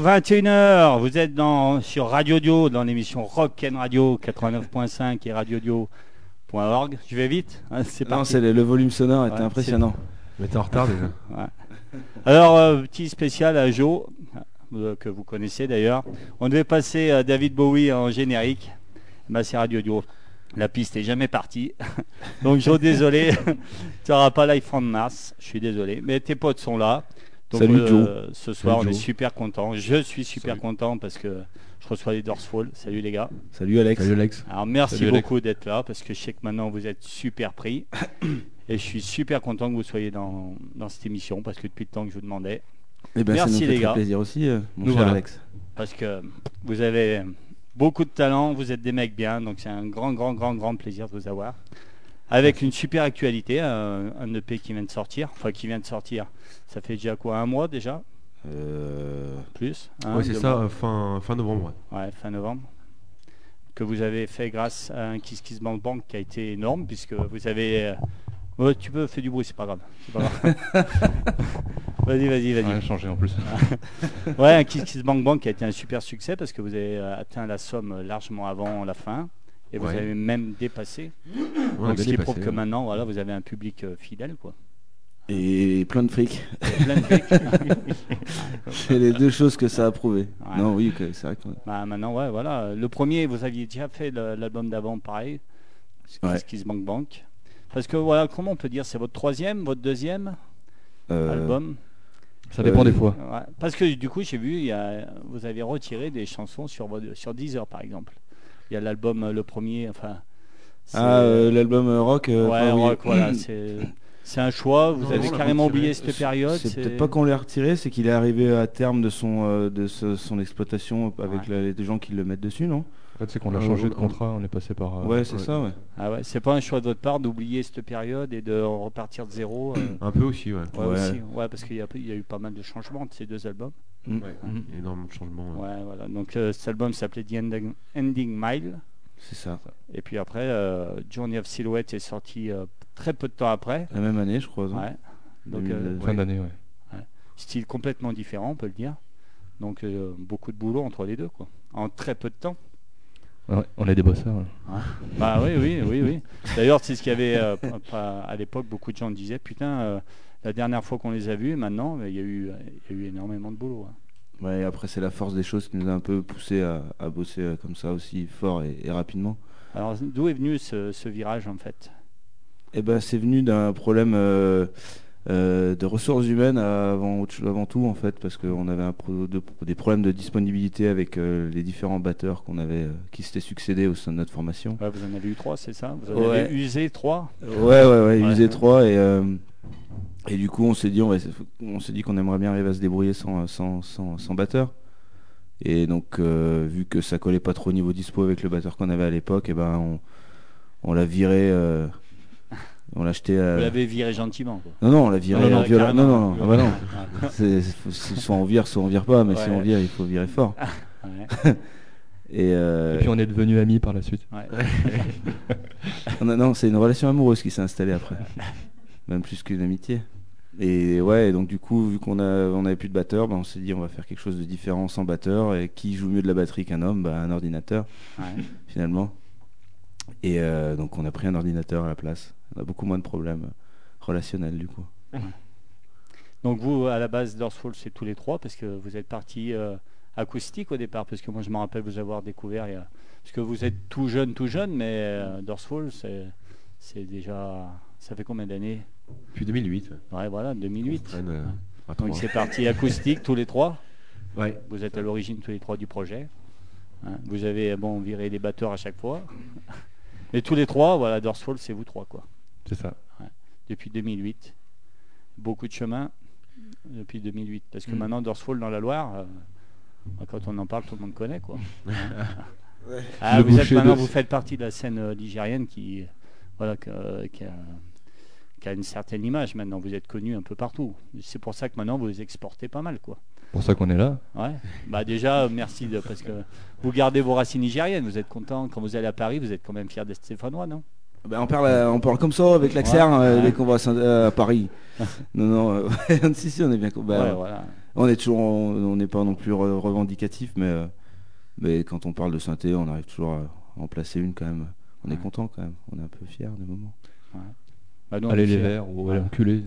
Hello, hello, 21h, vous êtes dans, sur Radio Dio, dans l'émission Rock and Radio 89.5 et radiodio.org. Je vais vite, hein, c'est Non, c'est le, le volume sonore était Ouais, impressionnant. Mais t'es en retard déjà. Alors, euh, petit spécial à Joe, euh, que vous connaissez d'ailleurs. On devait passer euh, David Bowie en générique. Bah, c'est Radio Dio. La piste est jamais partie. Donc, Joe, désolé. tu n'auras pas Live from Mars. Je suis désolé. Mais tes potes sont là. Donc, Salut, euh, Ce soir, Salut, on est super content. Je suis super Salut. content parce que je reçois les Dorsfall. Salut les gars. Salut Alex. Salut Alex. Alors merci Salut, Alex. beaucoup d'être là parce que je sais que maintenant vous êtes super pris et je suis super content que vous soyez dans, dans cette émission parce que depuis le temps que je vous demandais Eh ben, Merci, ça nous fait les gars. plaisir aussi, euh, mon Nous cher voilà. Alex. parce que vous avez beaucoup de talent, vous êtes des mecs bien donc c'est un grand grand grand grand plaisir de vous avoir avec une super actualité, un, un EP qui vient de sortir, enfin qui vient de sortir, ça fait déjà quoi un mois déjà Euh, plus hein, ouais, c'est ça, mois. euh, fin, fin novembre. ouais. Ouais, fin novembre. Que vous avez fait grâce à un Kiss Kiss Bank Bank qui a été énorme, puisque vous avez. euh, tu peux faire du bruit, c'est pas grave. vas-y, vas-y, vas-y. Rien changé en plus. Ouais, un Kiss Kiss Bank Bank qui a été un super succès parce que vous avez euh, atteint la somme largement avant la fin. Et vous Ouais. avez même dépassé. Ouais, Donc, ce qui prouve que maintenant, voilà, vous avez un public euh, fidèle, quoi. et plein de fric. Plein de fric. C'est les deux choses que ça a prouvé. Ouais. Non, oui, c'est vrai que. Bah, maintenant, ouais, voilà. Le premier, vous aviez déjà fait l'album d'avant, pareil. Ouais. Kiss Kiss Bank Bank. Parce que voilà, comment on peut dire C'est votre troisième, votre deuxième euh, album? Ça dépend Euh, des fois. Ouais. Parce que du coup, j'ai vu, il y a, vous avez retiré des chansons sur, votre- sur Deezer, par exemple. Il y a l'album, euh, le premier, enfin. Ah, euh, l'album euh, rock. euh, ouais, enfin, oui. rock, voilà. C'est c'est un choix. Vous Non, avez carrément oublié cette période. C'est peut-être pas qu'on l'a retiré, c'est qu'il est arrivé à terme de son euh, de ce- son exploitation avec Ouais. la- les gens qui le mettent dessus, non? En fait, c'est qu'on a changé de on- contrat, on est passé par. euh, Ouais, c'est ouais. ça, ouais. Ah ouais, c'est pas un choix de votre part d'oublier cette période et de repartir de zéro. euh, Un peu aussi, ouais. ouais, Ouais. aussi. Ouais, parce qu'il y, y a eu pas mal de changements de ces deux albums. Mm. Ouais. Énormément de changements. ouais. Ouais, voilà. Donc euh, cet album s'appelait The Ending, Ending Mile. C'est ça. Et puis après, euh, Journey of Silhouette est sorti euh, très peu de temps après. La même année, je crois. Ouais. Donc, 2000, euh, Fin Ouais. d'année, ouais. style complètement différent, on peut le dire. Donc euh, beaucoup de boulot entre les deux, quoi. En très peu de temps. Ouais, on est des bosseurs. ouais. Bah oui, oui, oui, oui. D'ailleurs, c'est ce qu'il y avait euh, à l'époque. Beaucoup de gens disaient, putain, euh, la dernière fois qu'on les a vus, maintenant, il y a eu, il y a eu énormément de boulot. hein. Ouais, après, c'est la force des choses qui nous a un peu poussé à, à bosser euh, comme ça aussi fort et, et rapidement. Alors, d'où est venu ce, ce virage, en fait? Eh ben, c'est venu d'un problème euh, euh, de ressources humaines avant, tout, en fait, parce qu'on avait un pro- de- des problèmes de disponibilité avec euh, les différents batteurs qu'on avait, qui s'étaient succédés au sein de notre formation. Ouais, Vous en avez eu trois, c'est ça? Vous en Ouais. avez usé trois? Ouais, ouais, ouais, Ouais. usé 3 et, et du coup on s'est dit on, va, on s'est dit qu'on aimerait bien arriver à se débrouiller sans, sans, sans, sans batteur. Et donc euh, vu que ça collait pas trop au niveau dispo avec le batteur qu'on avait à l'époque, et ben on, on l'a viré, euh, on l'a acheté. à- Vous l'avez viré gentiment, quoi. Non non, on l'a viré Non, non, en violent. carrément. Non non, non, ah bah non. Ouais. C'est, soit on vire, soit on vire pas, mais si on vire, il faut virer fort. Ouais. Et, euh, Et puis on est devenus amis par la suite. Ouais. Non, c'est une relation amoureuse qui s'est installée après. Même plus qu'une amitié. Et ouais, et donc du coup, vu qu'on on avait plus de batteur, ben, on s'est dit on va faire quelque chose de différent sans batteur. Et qui joue mieux de la batterie qu'un homme? Ben, Un ordinateur, Ouais. finalement. Et euh, donc on a pris un ordinateur à la place. On a beaucoup moins de problèmes relationnels du coup. Donc vous, à la base, Dorsfall, c'est tous les trois, parce que vous êtes parti euh, acoustique au départ, parce que moi je me rappelle vous avoir découvert, parce que vous êtes tout jeune, tout jeune, mais euh, Dorsfall, c'est, c'est déjà, ça fait combien d'années? Puis 2008. ouais. Voilà, On 2008. traîne, euh, à Donc c'est parti acoustique tous les trois. Ouais. Vous êtes à l'origine tous les trois du projet. Hein, vous avez bon viré les batteurs à chaque fois. Mais tous les trois, voilà, Dorsfall, c'est vous trois quoi. C'est ça. Depuis 2008. Beaucoup de chemin depuis 2008. Parce que Mm. maintenant, Dorsfall dans la Loire, euh, quand on en parle, tout le monde connaît quoi. Ah, Le vous, êtes maintenant, de- vous faites partie de la scène euh, ligérienne qui, voilà, que- qui, a, qui a une certaine image maintenant. Vous êtes connu un peu partout. C'est pour ça que maintenant vous exportez pas mal quoi. pour ça qu'on est là. Ouais. Bah déjà, merci de, parce que vous gardez vos racines nigériennes. Vous êtes content quand vous allez à Paris. Vous êtes quand même fier d'être stéphanois, non? Ben, on, parle, euh, on parle comme ça avec l'accent Ouais, euh, ouais. dès qu'on va à, euh, à Paris. non, non, euh, si, si, on est bien. bah, Ouais, voilà. On est toujours, on n'est pas non plus revendicatif, mais, mais quand on parle de synthé, on arrive toujours à en placer une quand même. On est content quand même. On est un peu fiers des moments. Bah Allez les verts ou allez enculés.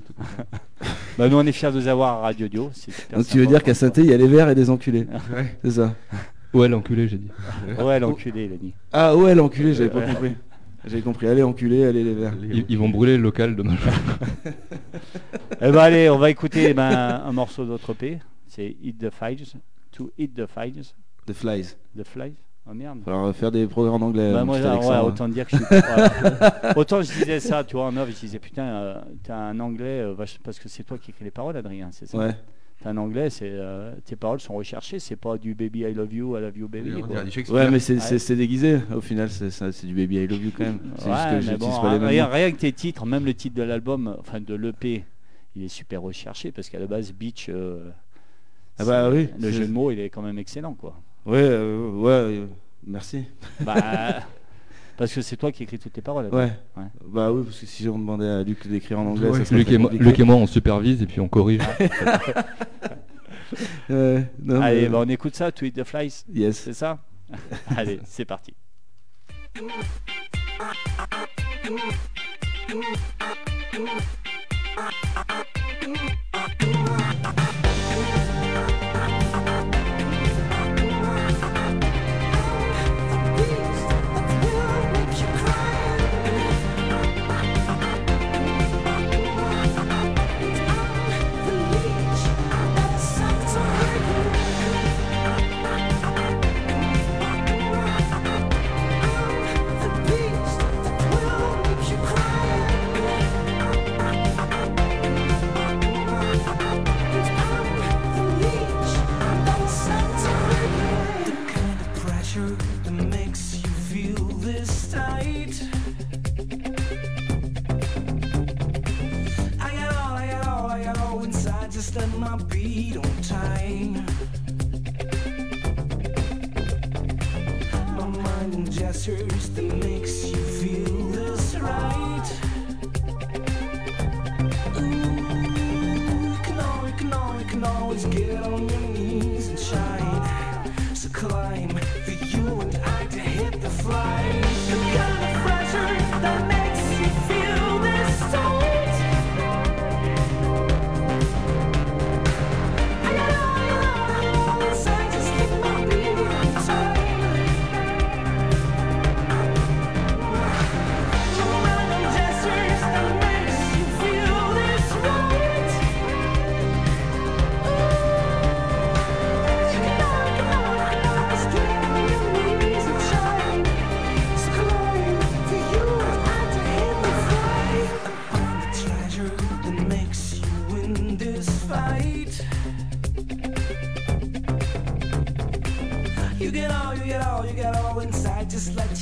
bah nous on est fiers de vous avoir à Radio Dio. Donc tu veux dire qu'à synthé il y a les verts et des enculés. C'est ça. Ouais l'enculé j'ai dit. Ouais l'enculé il a dit. Ah ouais l'enculé j'avais pas compris. J'avais compris. Allez enculé, allez les verts. Ils, vont brûler le local de nos Eh ben allez, on va écouter eh ben, un morceau d'autre P. C'est Eat the Flies. To Eat the Flies. The Flies. The Flies. Oh merde. Alors faire des programmes en anglais. Bah, moi, ouais, autant dire que je suis. autant je disais ça, tu vois, en off, je disais putain, euh, t'as un anglais, euh, parce que c'est toi qui écris les paroles, Adrien, c'est ça? Ouais. T'as un anglais, c'est euh, tes paroles sont recherchées, c'est pas du baby I love you, I love you baby. Ouais, mais c'est déguisé. Au final, c'est du baby I love you quand même. Ouais, juste que bon, pas les rien, rien, que tes titres, même le titre de l'album, enfin de l'EP, il est super recherché parce qu'à la base, Beach. ah bah oui. Le jeu de mots, il est quand même excellent, quoi. Euh, ouais, euh, merci. Bah, euh, parce que c'est toi qui écris toutes les paroles. Ouais. Bah oui, parce que si on demandait à Luc d'écrire en anglais, ça serait Luc, et moi, on supervise et puis on corrige. Allez, bah, on écoute ça, Tweet the Flies, Yes. c'est ça Allez, c'est parti. search that makes you feel this right. Ooh, can always, can always, can always get on.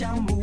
te.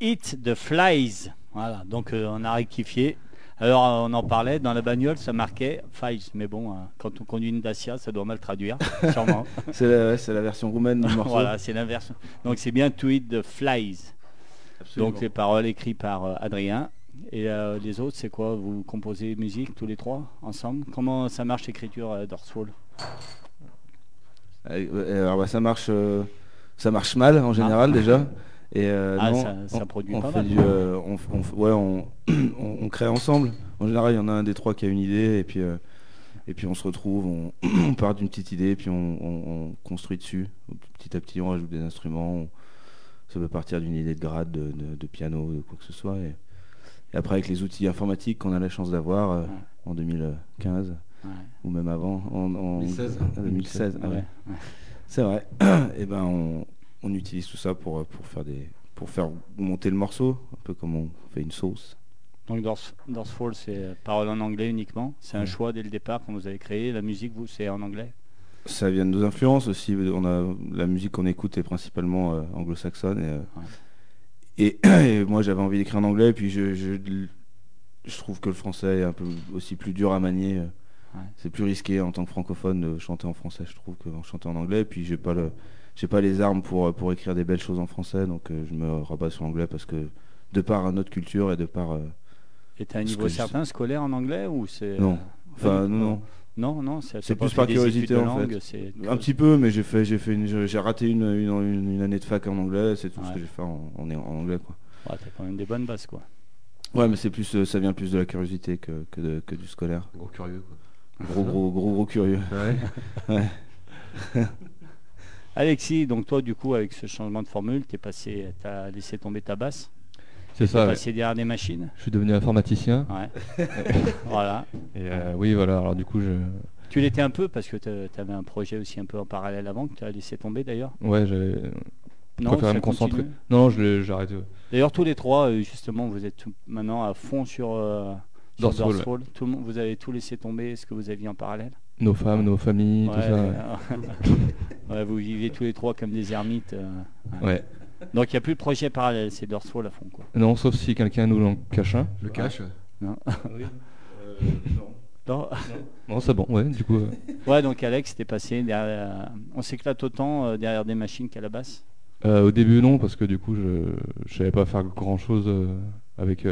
Eat the Flies. Voilà, donc euh, on a rectifié. Alors euh, on en parlait, dans la bagnole ça marquait Flies, mais bon, hein, quand on conduit une Dacia ça doit mal traduire, sûrement. c'est la, la, version roumaine du morceau. voilà, c'est l'inversion. Donc c'est bien To Eat the Flies. Donc les paroles écrites par euh, Adrien. Et les autres, c'est quoi? Vous composez musique tous les trois ensemble? Comment ça marche l'écriture euh, d'Orswall Alors bah, ça marche, ça marche mal en général ah. déjà. Et euh, ah, ça, produit pas mal. Euh, ouais, on, crée ensemble. En général, il y en a un des trois qui a une idée, et puis, euh, et puis on se retrouve, on, part d'une petite idée, et puis on, construit dessus. Petit à petit, on rajoute des instruments. ça peut partir d'une idée de grade, de, piano, de quoi que ce soit. Et, après, avec les outils informatiques qu'on a la chance d'avoir en 2015, ou même avant, en, 2016. Ah C'est vrai. et ben on on utilise tout ça pour, pour, faire des, pour faire monter le morceau, un peu comme on fait une sauce. Donc Fall, c'est euh, parole en anglais uniquement. C'est un choix dès le départ quand vous avez créé. La musique, vous, c'est en anglais? Ça vient de nos influences aussi. On a, la musique qu'on écoute est principalement euh, anglo-saxonne. Et, euh, moi, j'avais envie d'écrire en anglais. Et puis je, je, trouve que le français est un peu aussi plus dur à manier. C'est plus risqué en tant que francophone de chanter en français, je trouve, qu'en chanter en anglais. Et puis j'ai pas le j'ai pas les armes pour, pour écrire des belles choses en français, donc euh, je me rabats sur l'anglais parce que de par notre culture et de par. Euh, et tu as un niveau certain scolaire en anglais ou c'est Non, enfin non. Non, non, c'est plus par curiosité en fait. Un petit peu, mais j'ai fait, j'ai fait, j'ai raté une, une, année de fac en anglais. C'est tout ce que j'ai fait en, en, anglais, quoi. Ouais, t'as quand même des bonnes bases, quoi. Ouais, mais c'est plus, euh, ça vient plus de la curiosité que, que, de, que du scolaire. Gros curieux, quoi. Gros, gros, gros, gros curieux. Ouais. ouais. Alexis, donc toi, du coup, avec ce changement de formule, tu as laissé tomber ta basse. C'est ça. passé derrière des machines. Je suis devenu informaticien. Ouais. voilà. Et euh, oui, voilà. Alors du coup, je. Tu l'étais un peu parce que tu avais un projet aussi un peu en parallèle avant que tu as laissé tomber d'ailleurs. Ouais, j'avais. Non, me concentrer. Non, je j'ai arrêté. D'ailleurs, tous les trois, euh, justement, vous êtes maintenant à fond sur. Euh, sur Tout le monde, vous avez tout laissé tomber ce que vous aviez en parallèle? Nos femmes, nos familles, tout ça. vous vivez tous les trois comme des ermites. Euh, ouais. Donc il n'y a plus de projet parallèle, c'est Dorsfall à fond. Quoi. Non, sauf si quelqu'un nous l'en cache un. Le cache Non. oui. Euh, non. Non, c'est bon, ouais, du coup. Euh. Ouais, donc Alex, t'es passé derrière. On s'éclate autant derrière des machines qu'à la basse? Au début, non, parce que du coup, je ne savais pas faire grand chose avec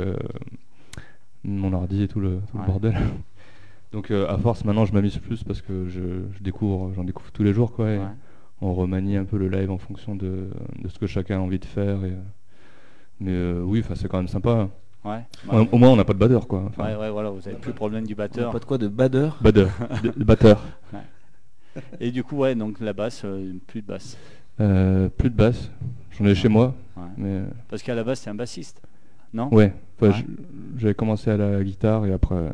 mon ordi et tout le, tout le bordel. Donc euh, à force maintenant je m'amuse plus parce que je, découvre, j'en découvre tous les jours quoi. On remanie un peu le live en fonction de, ce que chacun a envie de faire. Et, mais euh, oui, c'est quand même sympa. Ouais, au moins on n'a pas de batteur quoi. ouais, ouais, voilà, vous avez plus le problème du batteur. Pas de quoi de batteur Batteur, de, batteur. Et du coup ouais, donc la basse, euh, plus de basse. plus de basse. J'en ai chez moi. Mais... Parce qu'à la base c'est un bassiste, non? Ouais. J'avais commencé à la guitare et après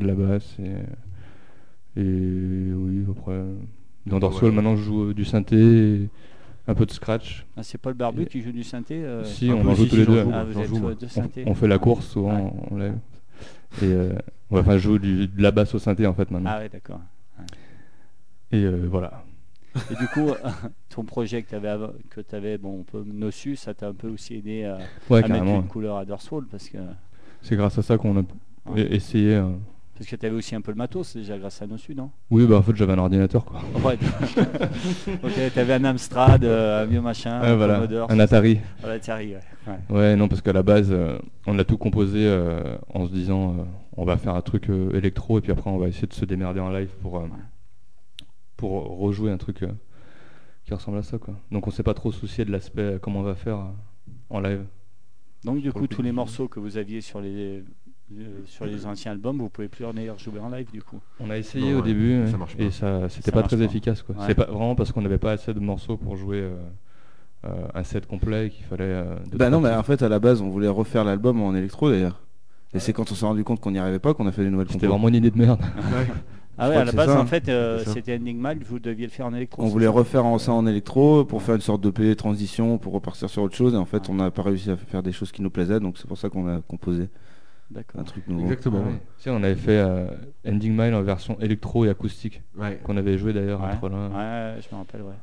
de la basse et, et oui, après. Dans Dorsal, maintenant je joue euh, du synthé, un peu de scratch. Ah, c'est pas le barbu qui joue du synthé euh, Si, on en joue tous les deux. Ah, on, fait la course souvent, on lève. Et euh, enfin, je joue du, de la basse au synthé en fait maintenant. Ah ouais, d'accord. Et voilà. Et du coup, ton projet que tu avais, que avais bon, un peu Nossu, ça t'a un peu aussi aidé à, mettre une couleur à Dorsal parce que. C'est grâce à ça qu'on a essayé. Parce que tu avais aussi un peu le matos déjà grâce à Nossu, non? Oui, bah en fait j'avais un ordinateur quoi. Ouais. ok, tu avais un Amstrad, euh, un vieux machin, un Commodore, un Atari. Voilà, Atari, ouais. ouais. non, parce qu'à la base, euh, on a tout composé euh, en se disant on va faire un truc électro et puis après on va essayer de se démerder en live pour, pour rejouer un truc qui ressemble à ça quoi. Donc on s'est pas trop soucié de l'aspect comment on va faire en live. Donc du coup tous les morceaux que vous aviez sur les euh, sur les anciens albums, vous pouvez plus en jouer en live du coup. On a essayé au début et ça c'était pas très efficace quoi. C'est pas vraiment parce qu'on n'avait pas assez de morceaux pour jouer euh, euh, un set complet qu'il fallait. bah non, mais en fait à la base on voulait refaire l'album en électro d'ailleurs. Et c'est quand on s'est rendu compte qu'on n'y arrivait pas qu'on a fait des nouvelles C'était vraiment une idée de merde. Ah ouais, à la base, en hein. fait, c'était Enigma, vous deviez le faire en électro. On voulait refaire en, ça en électro pour faire une sorte de P transition, pour repartir sur autre chose. Et en fait, on n'a pas réussi à faire des choses qui nous plaisaient, donc c'est pour ça qu'on a composé. Un truc nouveau. Exactement. Si, on avait fait euh, Ending Mile en version électro et acoustique, qu'on avait joué d'ailleurs ouais. Ouais, je me rappelle, ouais.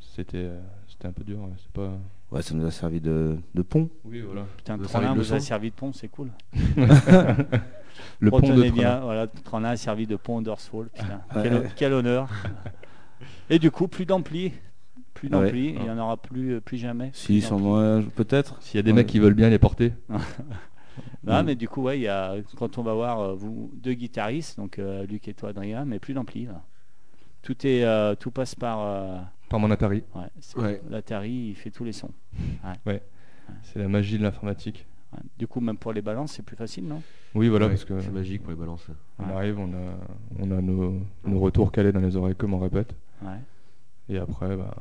C'était, euh, c'était un peu dur. ouais, c'est pas. Ouais, ça nous a servi de, de pont. Oui, voilà. Putain, de vous a servi de pont, c'est cool. Le pont de bien, voilà, Trollin a servi de pont Dorsfall. Putain, Ouais. quel, quel honneur. Et du coup, plus d'ampli. Plus Ouais. d'ampli, il n'y en aura plus, plus jamais. Si, Plus sans moi, peut-être. S'il y a des Ouais. mecs qui veulent bien les porter. Ah, Mm. mais du coup, ouais, il y a, quand on va voir euh, vous deux guitaristes, donc euh, Luc et toi, Adrien, mais plus d'ampli. là. Tout est, euh, tout passe par. euh, Par mon Atari. ouais, Ouais. L'Atari, il fait tous les sons. C'est la magie de l'informatique. Ouais. Du coup, même pour les balances, c'est plus facile, non? Oui, voilà, Ouais, parce que C'est magique pour les balances. on Ouais. arrive, on a, on a nos, nos retours calés dans les oreilles, comme on répète. Ouais. Et après, bah,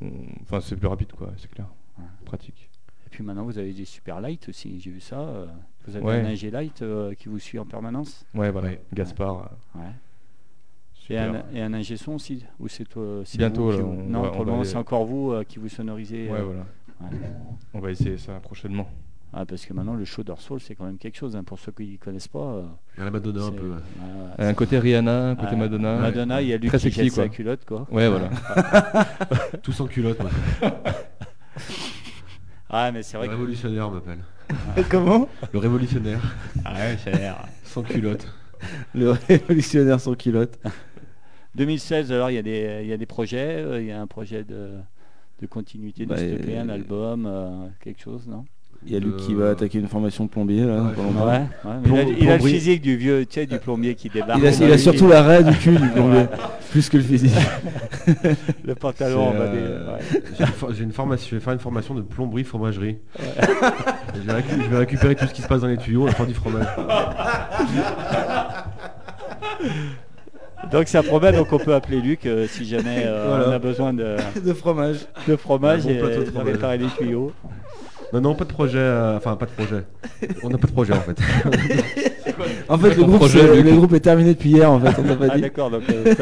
on- enfin, c'est plus rapide, quoi, c'est clair. Ouais. Pratique. Puis maintenant, vous avez des super lights aussi, j'ai vu ça. euh, vous avez Ouais. un ingé light euh, qui vous suit en permanence. Ouais, voilà. Ouais. Gaspard. euh, Ouais. Et un, et un ingé son aussi Ou c'est toi c'est Bientôt, vous qui là, vous- on Non, va- pour le moment, aller- c'est encore vous euh, qui vous sonorisez. Ouais, euh, voilà. ouais. On va essayer ça prochainement. Ah, parce que maintenant, le show Dorsfall, c'est quand même quelque chose. hein, pour ceux qui ne connaissent pas. euh, Il y a la Madonna un peu. Un côté Rihanna, un côté Ah, Madonna. Madonna, il y a Luc Très qui sexy, jette sa quoi. culotte, quoi. Ouais, voilà. Tous en culotte, moi. Ah, mais c'est vrai Le que. révolutionnaire on m'appelle. Comment? Le révolutionnaire. Ah l'air. Sans culotte. Le révolutionnaire sans culotte. 2016, alors il y, a des- il y a des projets. euh, Il y a un projet de, de continuité de Bah, EP, un euh, album, euh, quelque chose, non? Il y a Luc qui Euh, va attaquer une formation de plombier là. Ouais, pas je- longtemps. Ouais, ouais, mais il, a, Plomb- il a le physique du vieux, tu sais, du plombier qui débarque. Il a, il a surtout la raie du cul du plombier, plus que le physique. le pantalon en C'est, bas des- euh. J'ai une, for- j'ai une formation, je vais faire une formation de plomberie fromagerie. je, vais récu- je vais récupérer tout ce qui se passe dans les tuyaux et faire du fromage. Donc ça promet, donc on peut appeler Luc euh, si jamais euh, Voilà. on a besoin de, de fromage. de fromage Un bon et plateau de fromage. les tuyaux. Non, non, pas de projet. euh, Enfin, pas de projet. On n'a pas de projet en fait. En fait, le groupe, projet, c'est- Luc. le groupe est terminé depuis hier en fait, on t'a pas Ah dit. d'accord, donc euh,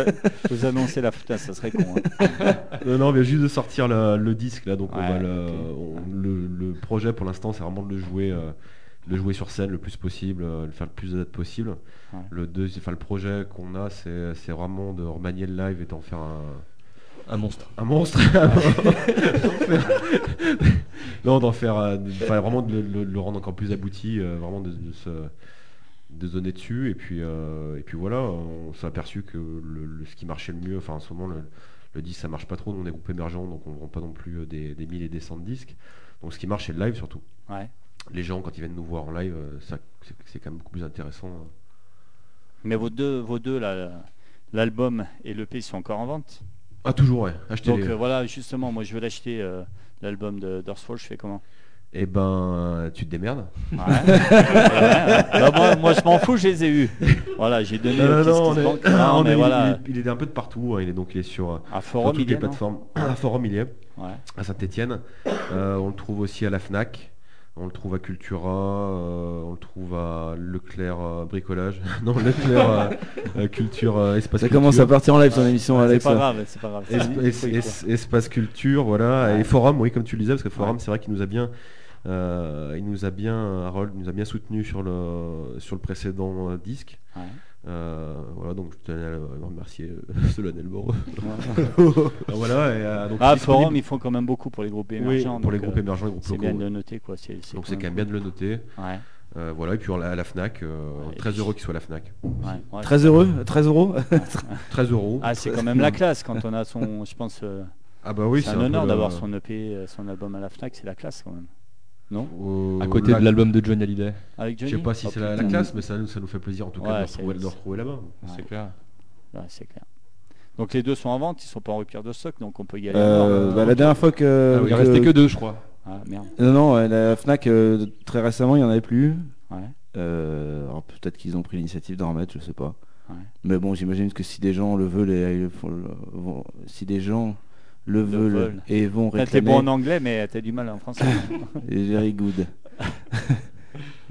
vous annoncez la putain, ça serait con. hein. non, non, on vient juste de sortir le, le disque là, donc on Ouais, va le, ok. on- le, le projet pour l'instant, c'est vraiment de le jouer, euh, de le jouer sur scène le plus possible, euh, de faire le plus de dates possible. Ouais. Le deuxi- enfin, le projet qu'on a, c'est c'est vraiment de remanier le live et d'en faire un, Un monstre. un monstre. non, d'en faire, euh, de- vraiment de le, le- le rendre encore plus abouti, euh, vraiment de, de se de donner dessus et puis euh, et puis voilà on s'est aperçu que le, le- ce qui marchait le mieux enfin en ce moment le, le disque ça marche pas trop nous on est groupe émergent donc on vend pas non plus des, des 1000 et des 100 de disques donc ce qui marche c'est le live surtout Ouais. les gens quand ils viennent nous voir en live ça c'est quand même beaucoup plus intéressant hein. Mais vos deux, vos deux là, l'album et l'EP sont encore en vente? Ah toujours ouais achetez Donc les euh, voilà, justement, moi je veux l'acheter, euh, l'album de Dorsfall, je fais comment? Et ben tu te démerdes Ouais. Bah, moi, moi, je m'en fous, je les ai eus. Voilà, j'ai donné non, euh, non, non, on est-. Non, on mais est- voilà, il, est, il est un peu de partout hein, il est donc il est sur, euh, toutes il les plateformes à Forum il y est Ouais. à Saint-Etienne. on le trouve aussi à la FNAC. On le trouve à Cultura, euh, on le trouve à Leclerc euh, Bricolage. non, Leclerc euh, Culture, euh, Espace Ça Culture. commence à partir en live ton émission, Ouais, c'est Alex. pas grave, c'est pas grave. Es- es- es- espace Culture, voilà. Ouais. Et Forum, oui, comme tu le disais, parce que Forum, Ouais. c'est vrai qu'il nous a bien. euh, il nous a bien, Harold nous a bien soutenu sur le, sur le précédent euh, disque. Ouais. Euh, voilà, donc je tenais à le remercier euh, solennellement. Alors voilà, et, euh, donc Ah, c'est disponible- Forum, ils font quand même beaucoup pour les groupes oui, émergents. pour les donc, groupes euh, émergents, les groupes C'est locaux. bien de le noter, quoi. C'est Donc c'est quand même bien de le noter. Ouais, Euh, voilà, et puis on l'a à la FNAC, euh, Ouais, très puis- heureux qu'il soit à la FNAC. ouais, ouais. Très heureux 13 euros 13 euros. Ah, c'est quand même la classe quand on a son. Je pense. euh, Ah bah oui, c'est un peu honneur d'avoir son EP, son album à la Fnac, c'est la classe quand même. Non Euh, À côté la- de l'album de Johnny Hallyday. Avec Je Johnny sais pas si Oh, c'est la, classe, mais ça, nous- ça nous fait plaisir en tout cas Ouais, de, retrouver, de le c'est- retrouver là-bas. Ouais. C'est clair. Ouais, c'est clair. Donc les deux sont en vente, ils sont pas en rupture de stock, donc on peut y aller. Euh, bah, La dernière fois que. Ah oui, il restait que deux, je crois. Ah merde. Non, non, la Fnac, euh, très récemment, il n'y en avait plus. Ouais. Euh, alors peut-être qu'ils ont pris l'initiative d'en remettre, je sais pas. Ouais. Mais bon, j'imagine que si des gens le veulent, et, si des gens le, veulent, veulent. et vont Là, T'es réclamer, bon en anglais, mais t'as du mal en français. et very good.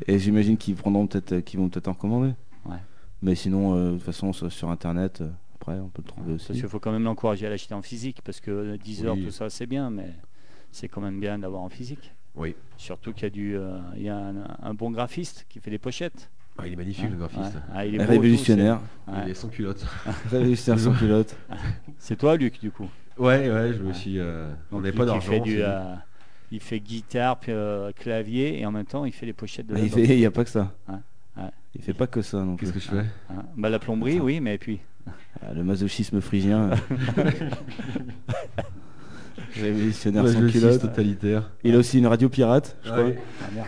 et j'imagine qu'ils prendront peut-être, qu'ils vont peut-être en commander. Ouais. Mais sinon, euh, de toute façon, sur, sur internet, euh, après, on peut le trouver Parce aussi. qu'il faut quand même l'encourager à l'acheter en physique, parce que 10 heures, Oui. tout ça, c'est bien, mais c'est quand même bien d'avoir en physique. Oui. Surtout qu'il y a, du, euh, il y a un, un bon graphiste qui fait les pochettes. Ah, il est magnifique le graphiste. Ouais. Ah, il est beau, Révolutionnaire. tout, c'est- Il est sans culotte. Révolutionnaire sans culotte. C'est toi, Luc, du coup. Ouais, ouais, je me suis. euh, on Donc, n'avait pas d'argent. euh, il fait guitare, puis, euh, clavier, et en même temps, il fait les pochettes de Mais il fait, il y a pas que ça. Ouais, ouais. Il fait pas que ça non plus. Qu'est-ce que je fais Hein. Bah, la plomberie, oui, mais puis. Ah, le masochisme phrygien. Révolutionnaire sans culotte. totalitaire. Il a aussi une radio pirate, je crois.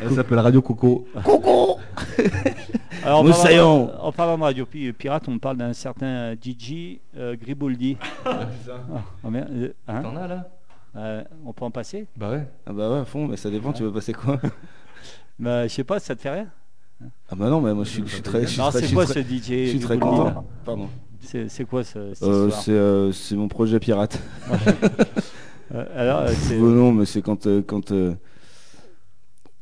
Elle s'appelle Radio Coco. Alors, en Moussaillon. parlant, en parlant de radio pi- pirate, on parle d'un certain Gigi euh, Griboldi. Ah, oh merde, euh, hein T'en as là Euh, on peut en passer? Bah ouais. Ah bah ouais, à fond, mais ça dépend, tu veux passer quoi? Bah, Je sais pas, ça te fait rien? Ah bah non, mais moi je suis, je suis très... Je suis Non, c'est quoi très- ce DJ je suis très Griboldi, content. Pardon. C'est quoi ce, Euh, histoire? c'est euh, mon projet pirate. Euh, Alors, euh, c'est Oh non, mais c'est quand euh, quand euh,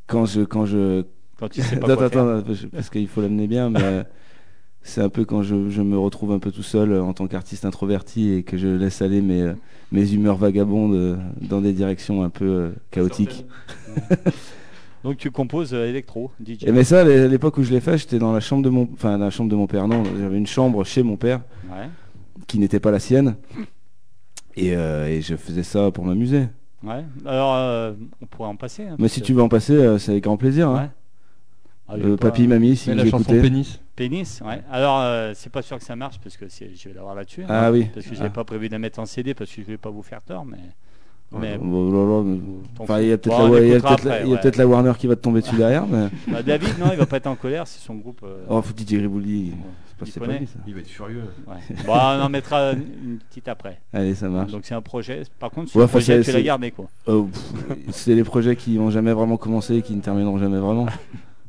quand je quand je quand tu sais pas attends quoi faire. attends parce- qu'il faut l'amener bien, mais euh, c'est un peu quand je, je me retrouve un peu tout seul euh, en tant qu'artiste introverti et que je laisse aller mes euh, mes humeurs vagabondes dans des directions un peu chaotiques. Donc tu composes électro, DJ. Et mais ça, à l'époque où je l'ai fait, j'étais dans la chambre de mon, enfin la chambre de mon père. Non, j'avais une chambre chez mon père Ouais. qui n'était pas la sienne. Et, euh, et je faisais ça pour m'amuser. Ouais. Alors, euh, on pourrait en passer. hein, Mais si que- tu veux en passer, euh, c'est avec grand plaisir. hein. Ouais. Ah, Euh, papy, mamie, si Mais vous la chanson écoutez. Pénis. Pénis, ouais. Alors, euh, c'est pas sûr que ça marche parce que c'est- je vais l'avoir là-dessus. Ah hein, oui. Parce que j'avais Ah. pas prévu de la mettre en CD parce que je voulais pas vous faire tort, mais. mais Bon, là, là, mais- t'en Enfin, fous. il y a peut-être Bon, la, ouais. Warner qui va te tomber dessus derrière. Mais... Bah, David, non, il va pas être en colère, c'est son groupe. euh, Oh, faut DJ Gribouli. C'est pas, Il pas connaît. lui, ça. Il va être furieux. ouais. bon, on en mettra une, petite après. Allez, ça marche. Donc c'est un projet. Par contre, c'est Ouais, un projet, c'est- tu l'as gardé quoi. Oh, c'est les projets qui n'ont jamais vraiment commencé et qui ne termineront jamais vraiment.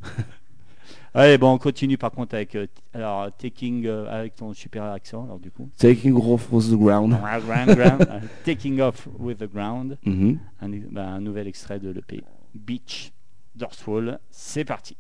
Allez, bon, on continue par contre avec euh, alors taking euh, avec ton super accent alors du coup. Taking off with the ground. Ground, ground, euh, taking off with the ground. Mhm. Un, bah, un nouvel extrait de l'EP Beach Dorsfall. C'est parti.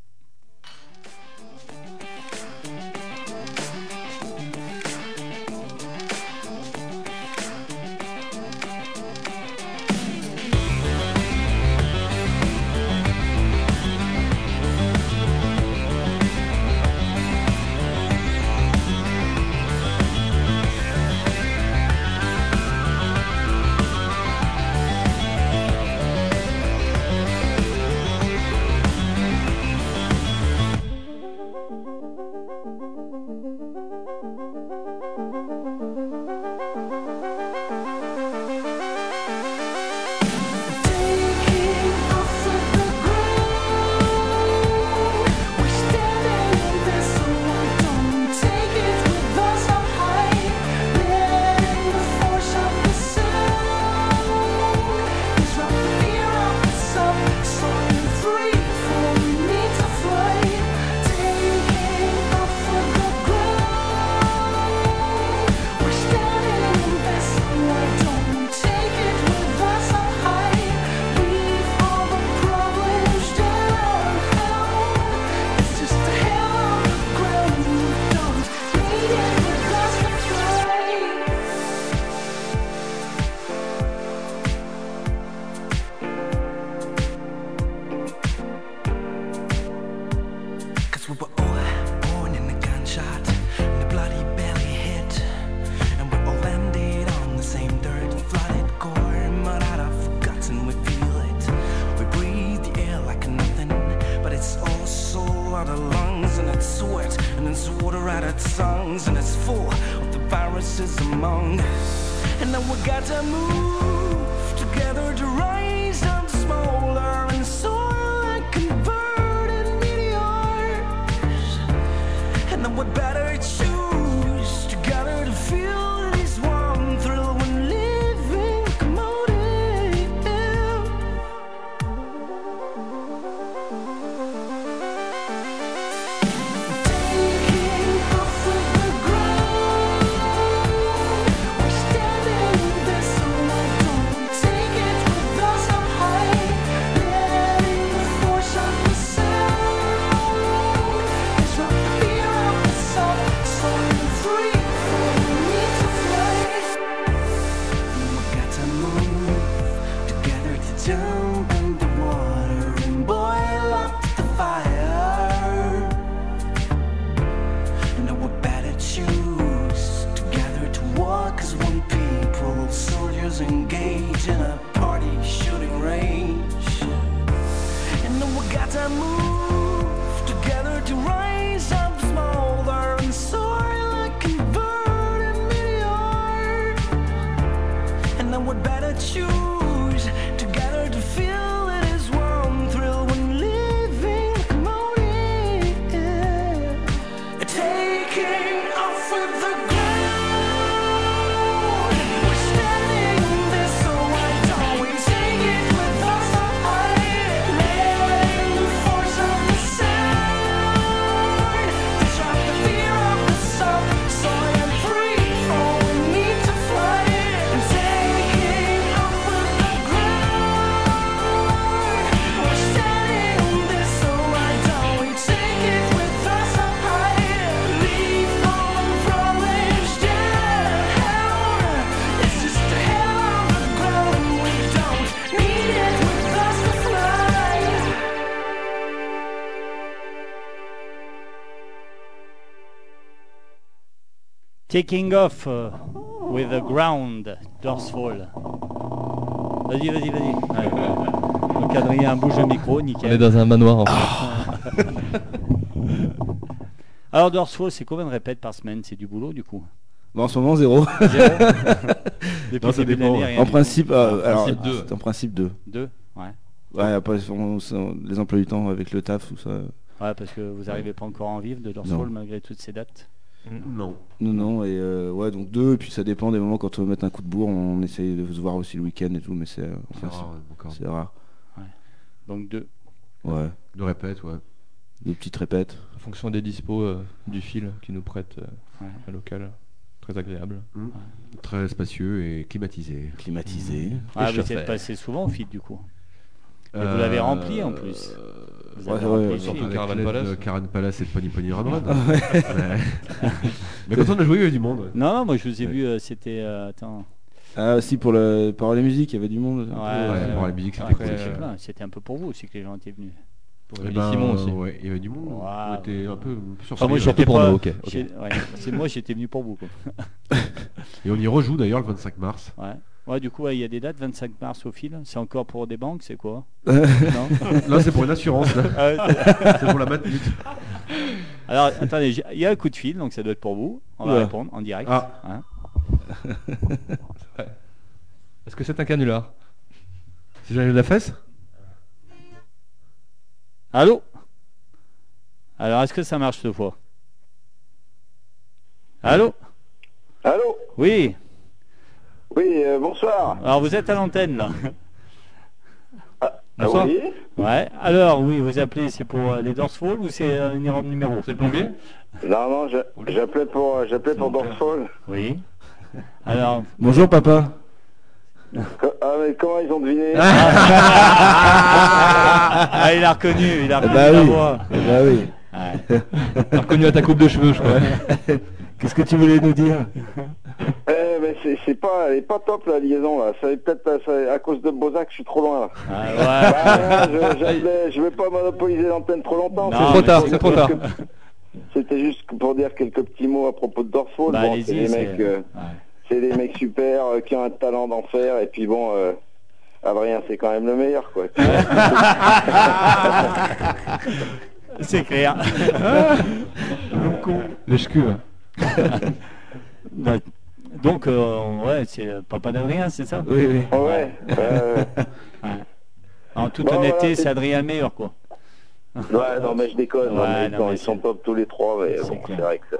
Taking off euh, with the ground, Dorsfall. Vas-y, vas-y, vas-y. Ouais. Donc Adrien bouge le micro, On est nickel. dans un manoir en fait. Alors Dorsfall, c'est combien de répètes par semaine? C'est du boulot du coup? Bon, en ce moment, zéro. Zéro? Depuis Non, ça dépend, en principe, euh, En alors, principe, deux. c'est en principe deux. Deux Ouais. Ouais, après, on- on- les emplois du temps avec le taf, tout ça. Ouais, parce que vous n'arrivez pas encore à en vivre de Dorsfall malgré toutes ces dates. Non. Non, non, et euh, ouais, donc deux, et puis ça dépend des moments quand on veut mettre un coup de bourre, on essaye de se voir aussi le week-end et tout, mais c'est euh, enfin, rare, encore. c'est- c'est rare. Donc deux. Ouais, De répète, ouais. des petites répètes. En fonction des dispos euh, du fil qui nous prête euh, Ouais. un local très agréable. Très spacieux et climatisé. Climatisé. Ah, Et vous êtes passé souvent au feed du coup. Et vous l'avez rempli, en plus. Ouais, surtout Caravan Palace. de Caravan Palace et de Pony Pony Run Run. Ouais. Mais quand on a joué, il y avait du monde. ouais. Non, moi je vous ai Ouais. vu, euh, c'était. euh, attends. Ah, aussi pour le parole et musique, il y avait du monde. ouais, ouais, pour la musique, c'était cool. euh. C'était un peu pour vous aussi que les gens étaient venus. Pour Eh ben, Simon aussi. Ouais, il y avait du monde. Waouh. On était un peu, peu Ah, moi, j'étais Surtout pour pas- nous, ok. ouais, c'est moi, j'étais venu pour vous. Quoi. Et on y rejoue d'ailleurs le 25 mars. Ouais. Ouais, du coup, ouais, il y a des dates, 25 mars au fil. C'est encore pour des banques, c'est quoi Non Là, c'est pour une assurance. Ah c'est- pour la maintenue. Alors, attendez, il y a un coup de fil, donc ça doit être pour vous. On va Ouais. répondre en direct. Ah. Hein Est-ce que c'est un canular? C'est Jean de la fesse? Allô? Alors, est-ce que ça marche cette fois? Allô? Allô? Oui. Oui, euh, bonsoir. Alors, vous êtes à l'antenne, là. Ah Bonsoir. oui Ouais. Alors, oui, vous appelez, c'est pour euh, les Dorsfall ou c'est euh, un numéro? C'est le plombier? Non, non, je- j'appelais pour, euh, j'appelais pour Dorsfall. Oui. Alors, Bonjour papa. Co- Ah, mais comment ils ont deviné? Ah, il a reconnu, il a Eh reconnu bah la oui. voix. Eh bah oui. Ouais. T'as reconnu à ta coupe de cheveux, je crois. Qu'est-ce que tu voulais nous dire? C'est, c'est pas, elle est pas top la liaison là. Ça est peut-être euh, à cause de Bozac, je suis trop loin là. Ah, ouais. Je, je vais pas monopoliser l'antenne trop longtemps. Non, C'était trop tard, juste c'est trop tard. C'était juste pour dire quelques petits mots à propos de Dorsfall. Bah, bon, c'est des c'est- mecs, euh, Ouais. c'est des mecs super euh, qui ont un talent d'enfer. Et puis bon, euh, Adrien, c'est quand même le meilleur quoi. C'est clair. Le ch'cuve. Donc, euh, ouais, c'est euh, papa d'Adrien, c'est ça? Oui, oui. Ouais. En toute Bon, honnêteté, voilà, c'est Adrien le meilleur, quoi. Ouais, non, mais je déconne. non, Ouais, mais non, non, mais ils sont top tous les trois, mais c'est bon, clair. c'est vrai que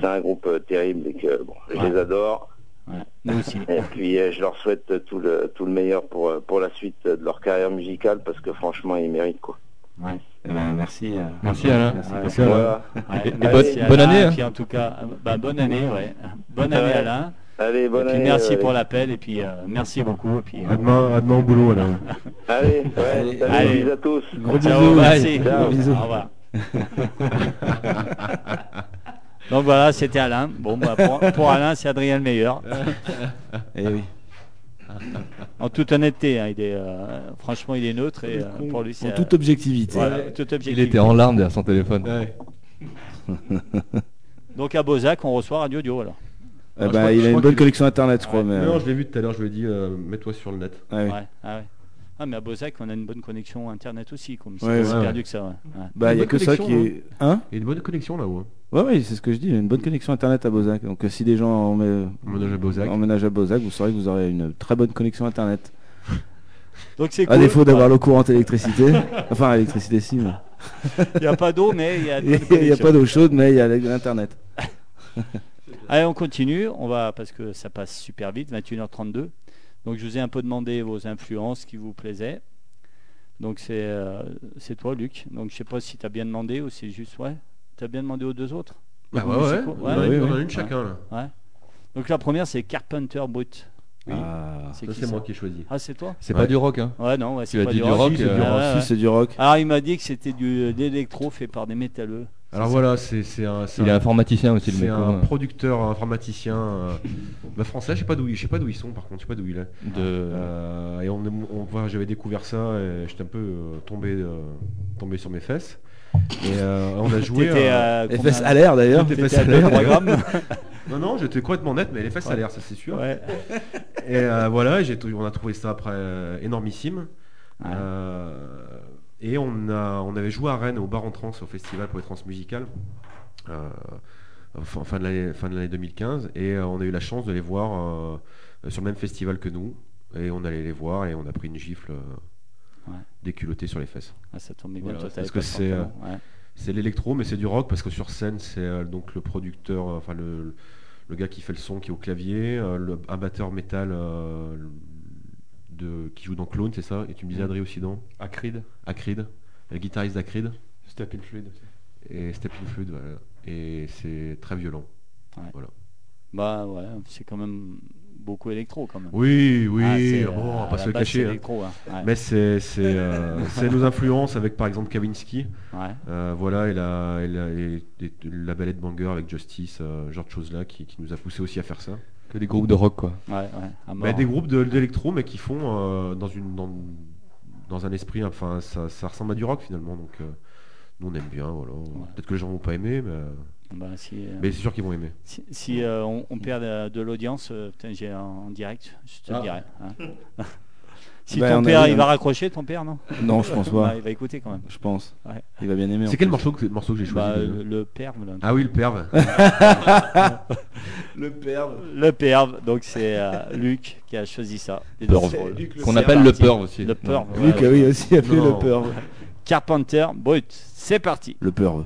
c'est un groupe euh, terrible et que bon, je Ouais. les adore. Ouais. Nous aussi. Et puis je leur souhaite tout le tout le meilleur pour pour la suite de leur carrière musicale parce que franchement ils méritent quoi. Ouais. Eh ben, merci. euh, Merci Alain. Ouais. Voilà. Ouais. Et- et Merci, bonne- bonne Alain, année, hein. Puis en tout cas, bah, bonne année, ouais. Bonne année, Ouais. Alain. Allez, bonne et puis année. merci pour l'appel et puis euh, merci beaucoup. Et puis, euh, À demain, à demain au boulot, alors. Allez, ouais, Allez. salut, Allez. bisous à tous. Gros ciao, bisous. merci. Ciao. Au revoir. Donc voilà, c'était Alain. Bon, bah, pour, pour Alain, c'est Adrien le meilleur. Eh oui. En toute honnêteté, hein, il est, euh, franchement, il est neutre et euh, pour lui, c'est En toute objectivité. voilà, toute Il était en larmes derrière son téléphone. Donc à Bozac, on reçoit Radio Dio alors. Eh je ben, crois- il je a une crois bonne qu'il- connexion internet, je crois. Ouais. Mais... Non, je l'ai vu tout à l'heure, je lui ai dit, euh, mets-toi sur le net. Ah oui. Ouais, ah ouais. Ah, mais à Bozac, on a une bonne connexion internet aussi, comme c'est Ouais, ouais, perdu que ça. ouais. Ouais. Bah, il y a bonne que ça qui est. Hein? Il y a une bonne connexion là-haut. hein. Ouais, ouais, c'est ce que je dis. Il y a une bonne connexion internet à Bozac. Donc, euh, si des gens à Bozac. emménagent à Bozac, vous saurez que vous aurez une très bonne connexion internet. Donc c'est À cool. défaut d'avoir Ouais. l'eau courante et l'électricité. enfin, l'électricité, si. mais- Il n'y a pas d'eau, mais il y a de Il n'y a pas d'eau chaude, mais il y a l'internet. Allez, on continue. On va parce que ça passe super vite, 21h32. Donc je vous ai un peu demandé vos influences qui vous plaisaient. Donc c'est euh, c'est toi, Luc. Donc je sais pas si tu as bien demandé ou c'est juste ouais. Tu as bien demandé aux deux autres. Bah Les ouais, ouais. On en a une- ouais, on en a ouais. une chacun là. Ouais. Donc la première c'est Carpenter Brut. Oui. Ah, C'est Ça moi qui ai choisi. Ah c'est toi C'est Ouais. pas du rock, hein. Ouais non, ouais, c'est as pas dit du du rock. rock, Si, c'est euh, du Ah, rock. si, c'est du rock. Alors il m'a dit que c'était du de l'électro fait par des métalleux. Alors voilà, c'est c'est un, c'est Il est un- informaticien aussi, le c'est mec. un producteur informaticien euh, bah, français. Je sais pas d'où, il- je sais pas d'où ils sont par contre. Je sais pas d'où il est. de... Euh, et on, on voit, j'avais découvert ça et j'étais un peu euh, tombé, euh, tombé sur mes fesses. Et euh, on a joué. T'étais euh, à Les combien fesses à l'air d'ailleurs. Non, non, j'étais complètement net, mais les fesses Ouais. à l'air, ça c'est sûr. Ouais. Et euh, voilà, j'ai, on a trouvé ça après euh, énormissime. Ouais. Euh, et on, a, on avait joué à Rennes au bar en trans au festival pour les trans musicales. euh, fin, fin de l'année, fin de l'année 2015 et euh, on a eu la chance de les voir euh, sur le même festival que nous et on allait les voir et on a pris une gifle euh, Ouais. déculottée sur les fesses. Ah, ça tombait bien. Voilà, toi, parce que c'est, euh, ouais. C'est l'électro mais c'est du rock parce que sur scène c'est euh, donc le producteur, euh, enfin le, le gars qui fait le son qui est au clavier, euh, le, un batteur métal euh, de, qui joue dans Clone c'est ça? Et tu me disais Adrien aussi dans Acrid. Acrid, le guitariste d'Acrid Step in Fluid aussi. et Stepping Fluid voilà. et c'est très violent. Bah ouais, c'est quand même beaucoup électro quand même. Oui, oui, Ah, bon, on euh, va à pas se le cacher. hein. électro, hein. Ouais. Mais c'est c'est, euh, c'est nos influences avec par exemple Kavinsky, Ouais. euh, voilà, et la, et la, et- et la ballet de banger avec Justice, euh, genre de choses là qui, qui nous a poussé aussi à faire ça. Que des groupes de rock, quoi. Ouais, ouais, à mort. Bah, des groupes de- d'électro mais qui font euh, dans, une, dans, dans un esprit, enfin ça, ça ressemble à du rock finalement, donc euh, nous on aime bien, voilà. Peut-être que les gens vont pas aimer, mais, euh, Bah, si euh, mais c'est sûr qu'ils vont aimer. si, si, euh, on, on perd de, de l'audience, euh, putain, j'ai en, en direct, je te le Ah. dirai. hein. si Bah, ton père, il va raccrocher, ton père, non? Non, je pense Bah, pas. Il va écouter quand même. Je pense. Ouais. Il va bien aimer. C'est quel plus. morceau que, morceau que j'ai choisi Bah, déjà le, le perve, là. Ah oui, le perve. Le perve. Le perve, donc c'est euh, Luc qui a choisi ça. Perve. Qu'on appelle le parti. perv aussi. Le perve. Luc, ouais. ah oui, aussi appelé Non. le perve. Carpenter, brut, c'est parti. Le perve.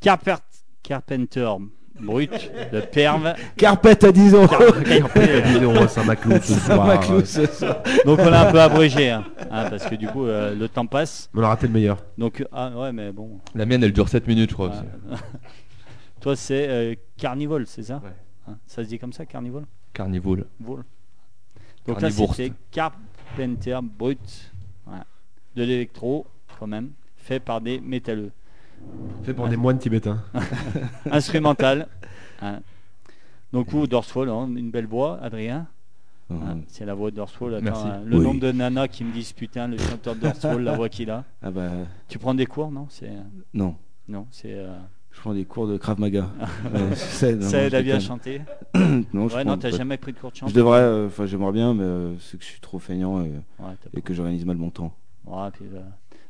Carper- Carpenter Brut, le perve. Carpet à 10 ans. Carpenter. 10 euros à Saint-Maclou ce soir. Ce soir. Donc on a un peu abrégé, hein, hein, parce que du coup euh, le temps passe. On a raté le meilleur. Donc ah ouais mais bon. La mienne, elle dure 7 minutes, je crois. Aussi. Toi c'est euh, Carnivore, c'est ça Ouais. Hein, Ça se dit comme ça, Carnivore Carnivore. Vol. Donc là Carnivourst. c'était Carpenter Brut, de l'électro quand même, fait par des métalleux. Fait pour des moines tibétains. Instrumental. hein. Donc vous, Dorsfall, hein, une belle voix, Adrien. Euh, Hein, c'est la voix de Dorsfall. Attends, Merci. hein, le Oui. nombre de nanas qui me disent putain, le chanteur de Dorsfall, la voix qu'il a. Ah bah Tu prends des cours, non? C'est euh, non. non, c'est euh, Je prends des cours de Krav Maga. Ça aide je à bien chanter. Non, je ouais, prends non, t'as jamais pris de cours de chant. Je devrais, euh, enfin j'aimerais bien, mais euh, c'est que je suis trop feignant et, Ouais, t'as et que j'organise mal mon temps. Ouais, puis, euh,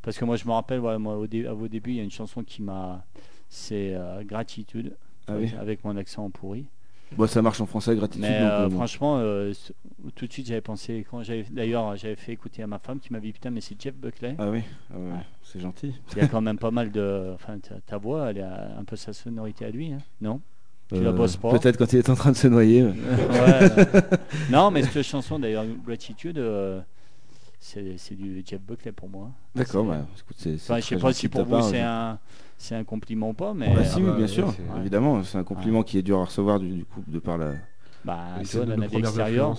parce que moi je me rappelle, moi, au dé- à vos débuts, il y a une chanson qui m'a. C'est euh, Gratitude, Ah oui avec mon accent pourri. Bon, ça marche en français, gratitude. Mais donc, euh, euh, bon. franchement, euh, tout de suite j'avais pensé, quand j'avais, d'ailleurs j'avais fait écouter à ma femme qui m'a dit putain, mais c'est Jeff Buckley. Ah oui, ah ouais, Ouais. c'est gentil. Il y a quand même pas mal de. Enfin, ta, ta voix, elle a un peu sa sonorité à lui, hein, non? Tu la bosses pas? Peut-être quand il est en train de se noyer. Ouais, Non, mais cette chanson d'ailleurs, Gratitude, c'est, c'est du Jeff Buckley pour moi. D'accord, bah, écoute, c'est. c'est Enfin, je sais pas si pour vous c'est un, c'est un compliment ou pas, mais Bah, euh, si, Ah oui, bah, bien sûr, Ouais. évidemment, c'est un compliment qui est dur à recevoir du, du coup de par la. bah, toi,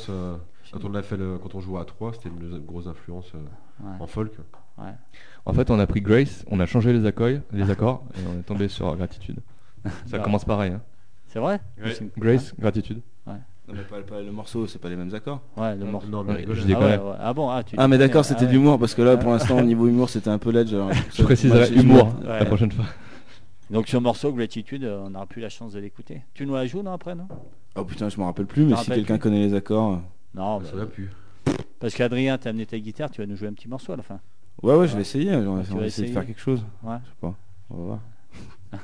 euh, Quand on a fait le, quand on jouait à 3, c'était une grosse influence euh, Ouais. en folk. En fait, on a pris Grace, on a changé les accords, les accords et on est tombé sur Gratitude. Ça Ah. commence pareil. hein. C'est vrai? Grace, Gratitude. Non, mais pas, pas le morceau, c'est pas les mêmes accords. Ouais, le morceau. Non, je Ah, déconne. ouais, ouais. Ah bon, ah, tu Ah, mais d'accord, c'était Ah de l'humour parce que là, Ah. pour l'instant, au niveau humour, c'était un peu ledge. alors, Je préciserai humour Ouais. la prochaine fois. Donc ce morceau, Gratitude, euh, on n'aura plus la chance de l'écouter. Tu nous la joues, non, après, non? Oh putain, je me rappelle plus, mais si quelqu'un connaît les accords. euh, Non, Ça bah, va plus. parce qu'Adrien, t'as amené ta guitare, tu vas nous jouer un petit morceau à la fin. Ouais, ouais, je vais essayer. On va, essayer de faire quelque chose. Ouais. Je sais pas. On va voir.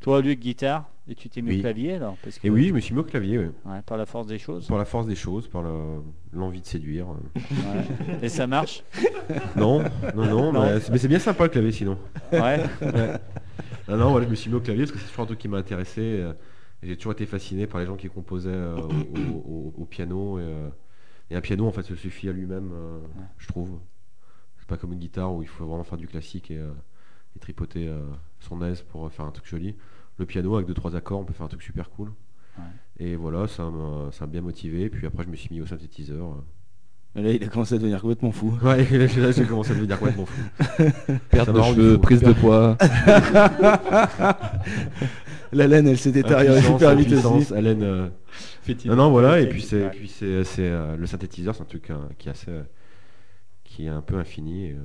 Toi, Luc, guitare, et tu t'es mis au Oui. clavier alors parce que, Et oui, je me suis mis au clavier, ouais. ouais, par la force des choses. Par la force des choses, par le- l'envie de séduire. Ouais. Et ça marche? Non, non, non, Non. mais c'est- bien sympa le clavier sinon. Ouais. Non, non, voilà, je me suis mis au clavier parce que c'est toujours un truc qui m'a intéressé. euh, J'ai toujours été fasciné par les gens qui composaient euh, au, au- au piano. Et, euh, et un piano, en fait, se suffit à lui-même, euh, je trouve. C'est pas comme une guitare où il faut vraiment faire du classique et, et tripoter son aise pour faire un truc joli. Le piano, avec deux trois accords, on peut faire un truc super cool. Ouais. Et voilà, ça m'a ça m'a bien motivé. Puis après, je me suis mis au synthétiseur. euh. Et là, il a commencé à devenir complètement fou. Ouais, là, j'ai commencé à devenir complètement fou. Perte de cheveux, fou. prise de poids. La laine, elle s'est détériorée super vite aussi. haleine, euh, Fétide. Non, non, voilà, et puis c'est, ouais. puis c'est, c'est, euh, le synthétiseur, c'est un truc euh, qui est assez, euh, qui est un peu infini, euh,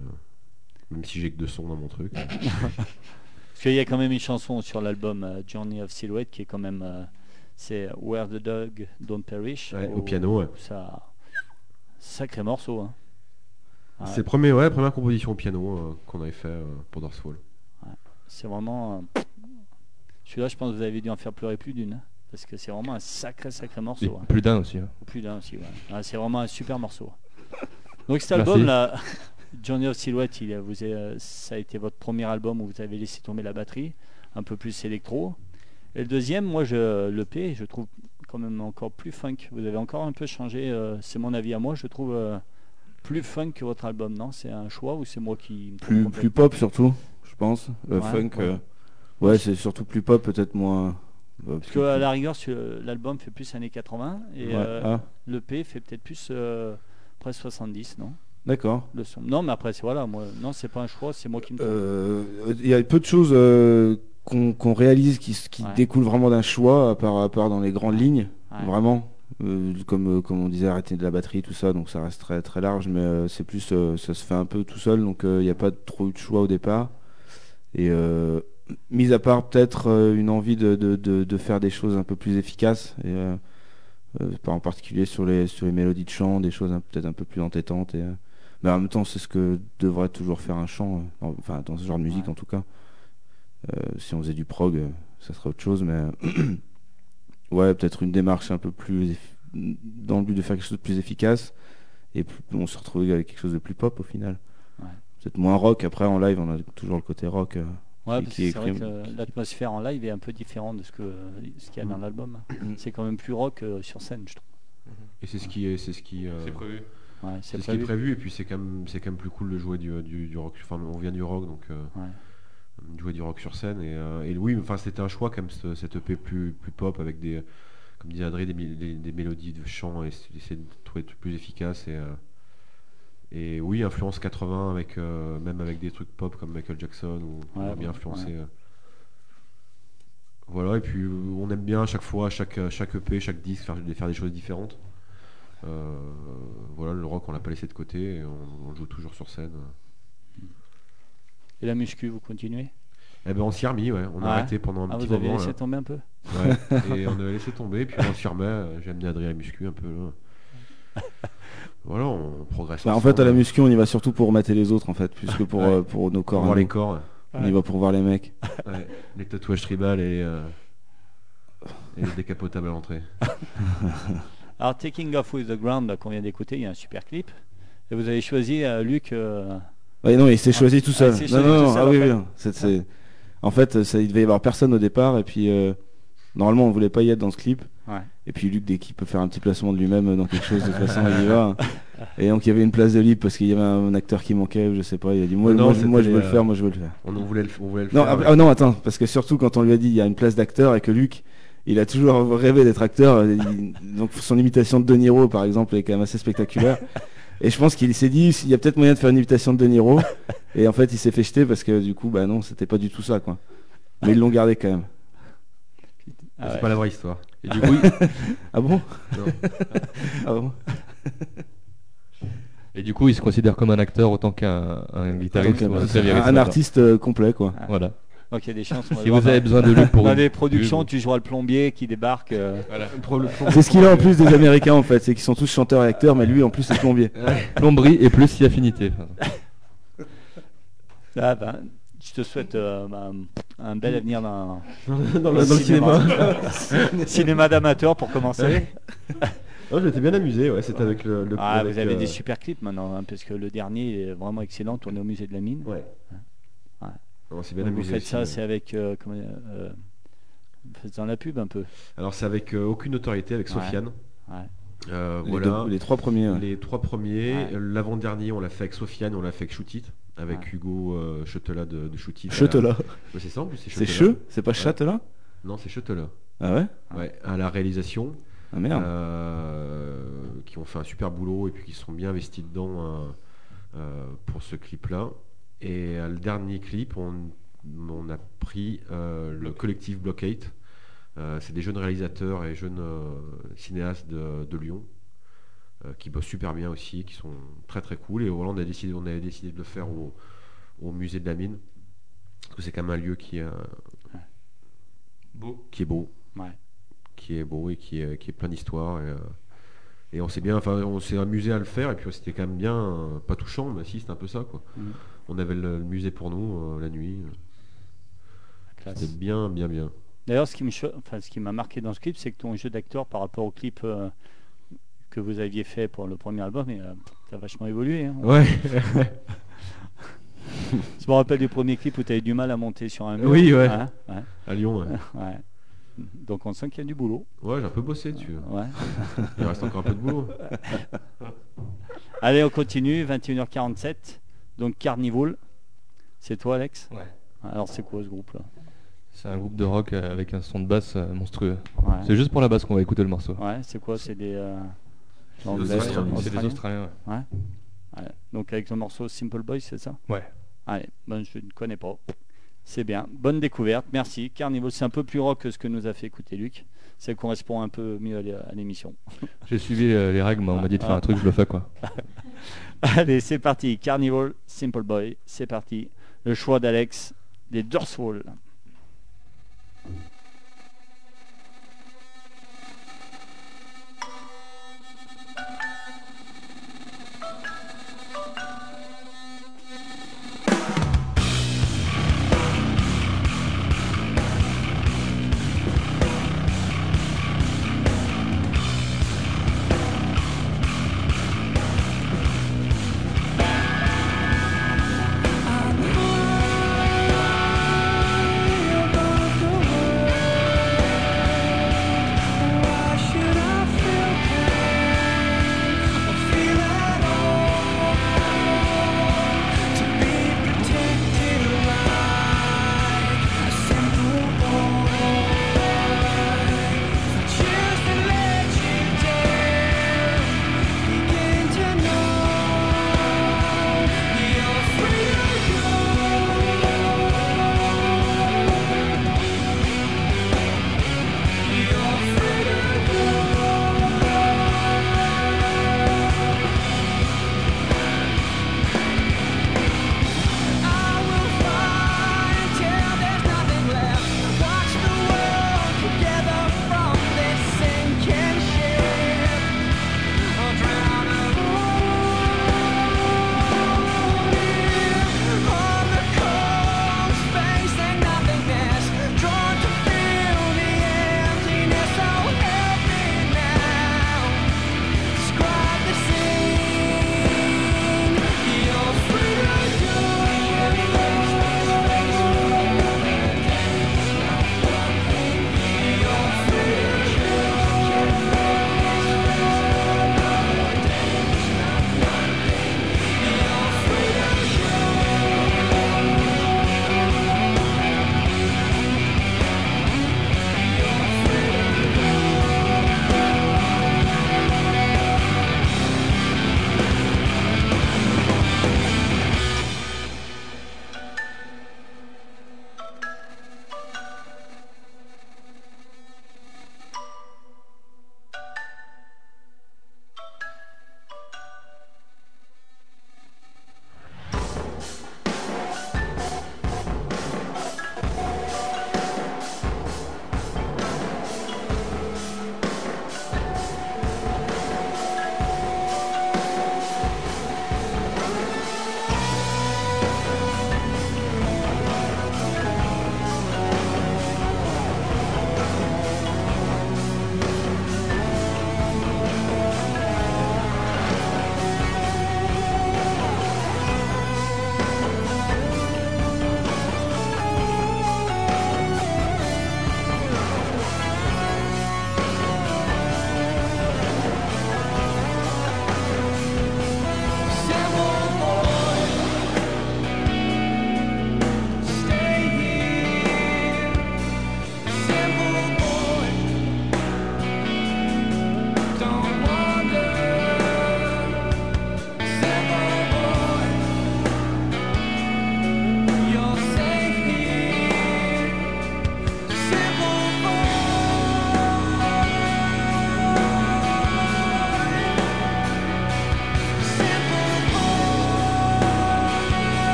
même si j'ai que deux sons dans mon truc. Parce qu'il y a quand même une chanson sur l'album euh, Journey of Silhouette qui est quand même. euh, c'est Where the Dog Don't Perish. Ouais, au piano, ouais. Ça, sacré morceau. Hein. Ouais, C'est premier, ouais, première composition au piano euh, qu'on avait fait euh, pour Dorsfall. c'est vraiment. euh, Celui-là, je pense que vous avez dû en faire pleurer plus d'une. hein, parce que c'est vraiment un sacré, sacré morceau. hein. plus d'un aussi. hein. Plus d'un aussi. ouais. Ah, c'est vraiment un super morceau. Donc cet Merci. Journey of Silhouette, il, vous est- euh, ça a été votre premier album où vous avez laissé tomber la batterie, un peu plus électro. Et le deuxième, moi je le P, je trouve quand même encore plus funk. Vous avez encore un peu changé, euh, c'est mon avis à moi, je trouve euh, plus funk que votre album, non? C'est un choix ou c'est moi qui Plus, plus pop surtout, je pense. Ouais, funk. ouais. Ouais, c'est surtout plus pop, peut-être moins. Parce qu'à la rigueur, l'album fait plus années 80 et Ouais, ah, le P fait peut-être plus presque 70, non? D'accord. le. Non, mais après, c'est voilà, moi, non, c'est pas un choix, c'est moi qui me. Euh, Il y a peu de choses euh, qu'on réalise qui, s- qui Ouais. découlent vraiment d'un choix, à part, à part dans les grandes lignes, Ouais. vraiment. Euh, comme, comme on disait, arrêter de la batterie, tout ça, donc ça reste très, très large, mais c'est plus, ça se fait un peu tout seul, donc il n'y a pas trop eu de choix au départ. Et mis à part peut-être une envie de, de, de, de faire des choses un peu plus efficaces, et, pas en particulier sur les, sur les mélodies de chant, des choses peut-être un peu plus entêtantes. Et, mais en même temps, c'est ce que devrait toujours faire un chant, euh, en- enfin dans ce genre de musique Ouais. en tout cas. Euh, si on faisait du prog, euh, ça serait autre chose, mais ouais, peut-être une démarche un peu plus eff- dans le but de faire quelque chose de plus efficace et plus- on se retrouve avec quelque chose de plus pop au final. Ouais. Peut-être moins rock. Après en live, on a toujours le côté rock euh, Ouais, c'est vrai que l'atmosphère en live est un peu différente de ce que ce qu'il y a dans l'album. Mm. C'est quand même plus rock euh, sur scène, je trouve. Et c'est ce qui est, c'est ce qui, euh, prévu. Ouais, c'est ce qui est prévu. Et puis c'est quand même, c'est quand même plus cool de jouer du, du, du rock. Enfin, on vient du rock, donc euh, Ouais. jouer du rock sur scène. Et, euh, et oui, enfin, c'était un choix quand même ce- cette EP plus, plus pop avec des, comme disait Adré, des, des, des mélodies de chant et essayer de trouver des trucs plus efficaces. Et, euh, et oui, influence 80 avec euh, même avec des trucs pop comme Michael Jackson ou on Ouais, bien influencé. ouais. Voilà, et puis on aime bien à chaque fois, chaque, chaque EP, chaque disque, faire, faire des choses différentes. Euh, voilà, le rock, on l'a pas laissé de côté et on, joue toujours sur scène. Et la muscu, vous continuez? Eh ben, on s'y est remis, ouais. On a Ouais. arrêté pendant un Ah, petit vous avez moment. laissé là. tomber un peu? Ouais. et on a laissé tomber, puis on s'y remet. euh, J'ai amené Adrien à la muscu un peu. là. Voilà, on progresse. Bah, en fait, à la muscu, on y va surtout pour mater les autres, en fait, plus que pour, Ouais. euh, pour nos pour corps. voir à les corps, On y va pour voir les mecs. ouais, les tatouages tribal et, euh, et les décapotables à l'entrée. Alors, Taking Off With The Ground, qu'on vient d'écouter, il y a un super clip. Et vous avez choisi, euh, Luc, euh, Ouais, non, il s'est choisi tout seul. Ah, s'est non, non, non, seul, ah en oui, fait. oui, En fait, ça, il devait y avoir personne au départ, et puis euh, normalement, on voulait pas y être dans ce clip. Ouais. Et puis Luc, dès qu'il peut faire un petit placement de lui-même dans quelque chose, de toute façon, il y va. Et donc, il y avait une place de libre parce qu'il y avait un acteur qui manquait, ou je sais pas. Il a dit Moi, Non, moi, je- moi, je veux le euh, faire, moi, je veux le faire. On, voulait le, on voulait le Non, faire. ah, ah, non, attends, parce que surtout quand on lui a dit il y a une place d'acteur et que Luc, il a toujours rêvé d'être acteur, il- donc son imitation de De Niro par exemple est quand même assez spectaculaire. Et je pense qu'il s'est dit il y a peut-être moyen de faire une imitation de De Niro, et en fait il s'est fait jeter parce que du coup bah non c'était pas du tout ça quoi. Mais ils l'ont gardé quand même. ah c'est ouais. pas la vraie histoire. Et du coup, il- Ah bon? Non. Ah bon? Et du coup, il se considère comme un acteur autant qu'un un guitariste. Euh, un un, artiste euh, complet quoi. Voilà. Donc, il y a des chances. Si vous avez besoin de Luc pour Dans les productions, tu joueras le plombier qui débarque. euh, C'est ce qu'il a en plus des Américains en fait, c'est qu'ils sont tous chanteurs et acteurs, mais lui en plus est plombier. plomberie et plus si affinité. Ah ben, je te souhaite euh, bah, un bel avenir dans, dans, le, dans le cinéma. cinéma d'amateur pour commencer. Non, je m'étais bien amusé, ouais, c'était avec le. le Ah, avec, vous avez euh, des super clips maintenant, hein, parce que le dernier est vraiment excellent, tourné au musée de la mine. Ouais. Ouais. On s'est bien Donc vous amusé faites aussi, ça, c'est avec. euh, comment, euh, vous faites dans la pub un peu. Alors c'est avec euh, aucune autorité, avec. Sofiane. Ouais. Euh, Les, voilà. deux- les trois premiers. ouais. Les trois premiers, Ouais. Euh, l'avant-dernier on l'a fait avec Sofiane, on l'a fait avec Shootit, avec Ouais. Hugo euh, Chutela de, de Shootit. Chutela. Ouais, c'est ça en plus, c'est C'est. Cheux? C'est pas Châtelain Non, c'est Chutela. Ah ouais? Ouais, à la réalisation, Ah merde. euh, qui ont fait un super boulot et puis qui se sont bien investis dedans euh, euh, pour ce clip-là. Et euh, le dernier clip, on, on a pris euh, le collectif Block 8. Euh, c'est des jeunes réalisateurs et jeunes cinéastes de, de Lyon qui bossent super bien aussi, qui sont très très cool. Et voilà, on a décidé, on avait décidé de le faire au, au musée de la mine parce que c'est quand même un lieu qui est Beau. qui est beau, Ouais. qui est beau et qui est, qui est plein d'histoires. Et, et on s'est bien, enfin, on s'est amusé à le faire. Et puis c'était quand même bien, pas touchant, mais si, c'était un peu ça, quoi. Mhm. On avait le, le musée pour nous euh, la nuit. C'était bien, bien, bien. D'ailleurs, ce qui enfin, m'a marqué dans ce clip, c'est que ton jeu d'acteur par rapport au clip euh, que vous aviez fait pour le premier album, et, t'as vachement évolué. hein. Ouais. Je me rappelle du premier clip où tu avais du mal à monter sur un mur. Oui, ouais. Hein, ouais, À Lyon. Ouais, ouais. Donc on sent qu'il y a du boulot. Ouais, j'ai un peu bossé dessus. Ouais. Il reste encore un peu de boulot. Allez, on continue, 21h47. Donc Carnival, c'est toi Alex? Ouais. Alors c'est quoi ce groupe là? C'est un groupe de rock euh, avec un son de basse euh, monstrueux. Ouais, C'est juste pour la basse qu'on va écouter le morceau. Ouais, c'est quoi? C'est des... euh, des Anglais, Australiens. C'est des Australiens Australiens. ouais. Ouais. Donc avec le morceau Simple Boy, c'est ça? Ouais. Allez, ben, je ne connais pas. C'est bien. Bonne découverte, merci. Carnival, c'est un peu plus rock que ce que nous a fait écouter Luc. Ça correspond un peu mieux à l'é- à l'émission. J'ai suivi euh, les règles, mais on m'a dit de faire un truc, je le fais quoi. Allez, c'est parti. Carnival, Simple Boy, c'est parti. Le choix d'Alex, des Dorswall.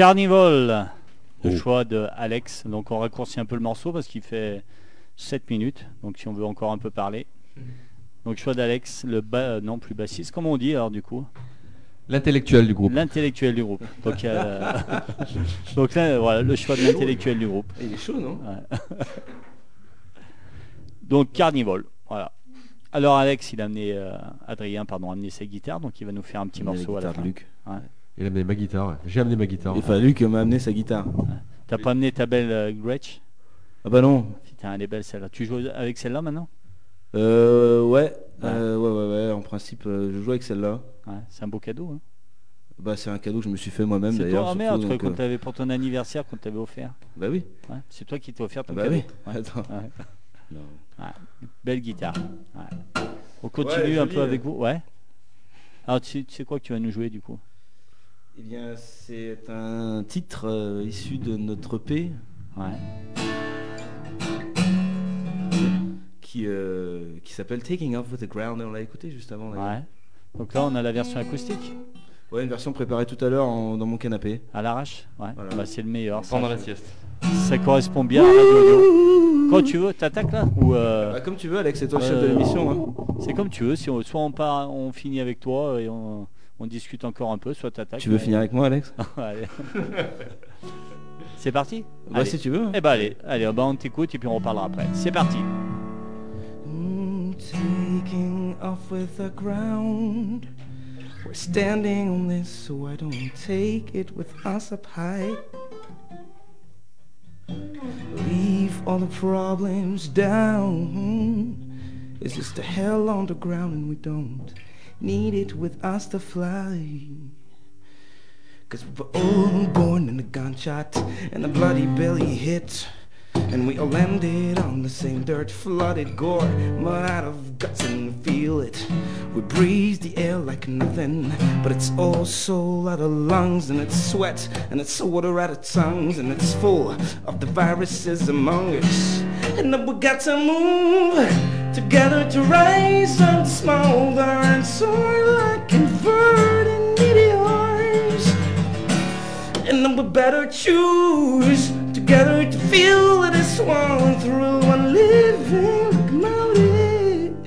Carnival, le Oh. choix de Alex. Donc on raccourcit un peu le morceau parce qu'il fait 7 minutes. Donc si on veut encore un peu parler. Donc choix d'Alex, le bas, euh, non plus bassiste, comment on dit alors du coup L'intellectuel du groupe. L'intellectuel du groupe. Donc, euh, donc là, voilà, le choix de l'intellectuel du groupe. Il est chaud, non? Donc Carnival, voilà. Alors Alex, il a amené, euh, Adrien, pardon, a amené sa guitare, donc il va nous faire un petit Il a la morceau à la guitare fin. de Luc. Il a amené ma guitare. J'ai amené ma guitare. Enfin, Luc m'a amené sa guitare. T'as pas amené ta belle euh, Gretsch? Ah bah non. Putain, elle est belle celle-là. Tu joues avec celle-là maintenant? Euh, ouais. Euh, ouais, ouais, ouais. En principe, euh, je joue avec celle-là. Ouais, C'est un beau cadeau. Hein. Bah, c'est un cadeau que je me suis fait moi-même C'est d'ailleurs. toi, ah, surtout, merde, je croyais donc, qu'on euh, t'avait pour ton anniversaire qu'on t'avait offert. Bah oui. Ouais, C'est toi qui t'as offert ton Ah bah cadeau. oui. Ouais. Attends. Ouais. Non. Belle guitare. Ouais. On continue Ouais, un joli, peu avec vous. Ouais. Alors tu, tu sais quoi que tu vas nous jouer du coup? Eh bien, c'est un titre euh, issu de notre EP Ouais. qui, euh, qui s'appelle Taking Off with the Ground. Et on l'a écouté juste avant. Ouais. Donc là on a la version acoustique Ouais, une version préparée tout à l'heure en- dans mon canapé. à l'arrache. Ouais. Voilà. Bah, c'est le meilleur. Ça, Pendant la sieste. ça correspond bien à Radio Audio. Quand tu veux, t'attaques là Ou euh, Bah, comme tu veux, Alex, c'est toi le chef Euh, de l'émission. hein. c'est comme tu veux. Si on- soit on part, on finit avec toi et on, on discute encore un peu, soit t'attaques. Tu veux finir avec moi, Alex. C'est parti Bah, Allez. si tu veux. Eh bah allez, allez, bah, on t'écoute et puis on reparlera après. C'est parti. Mm, taking off with the ground. We're standing on this, so I don't take it with us up high. Leave all the problems down. It's just a hell on the ground, and we don't need it with us to fly. Cause we were all born in a gunshot and a bloody belly hit. And we all landed on the same dirt flooded gore. Mud out of guts and feel it We breathe the air like nothing. But it's all soul out of lungs And it's sweat and it's water out of tongues And it's full of the viruses among us. And then we got to move Together to rise and smolder And soar like converting meteors. And then we better choose together to feel that it's swung through and living like mountain.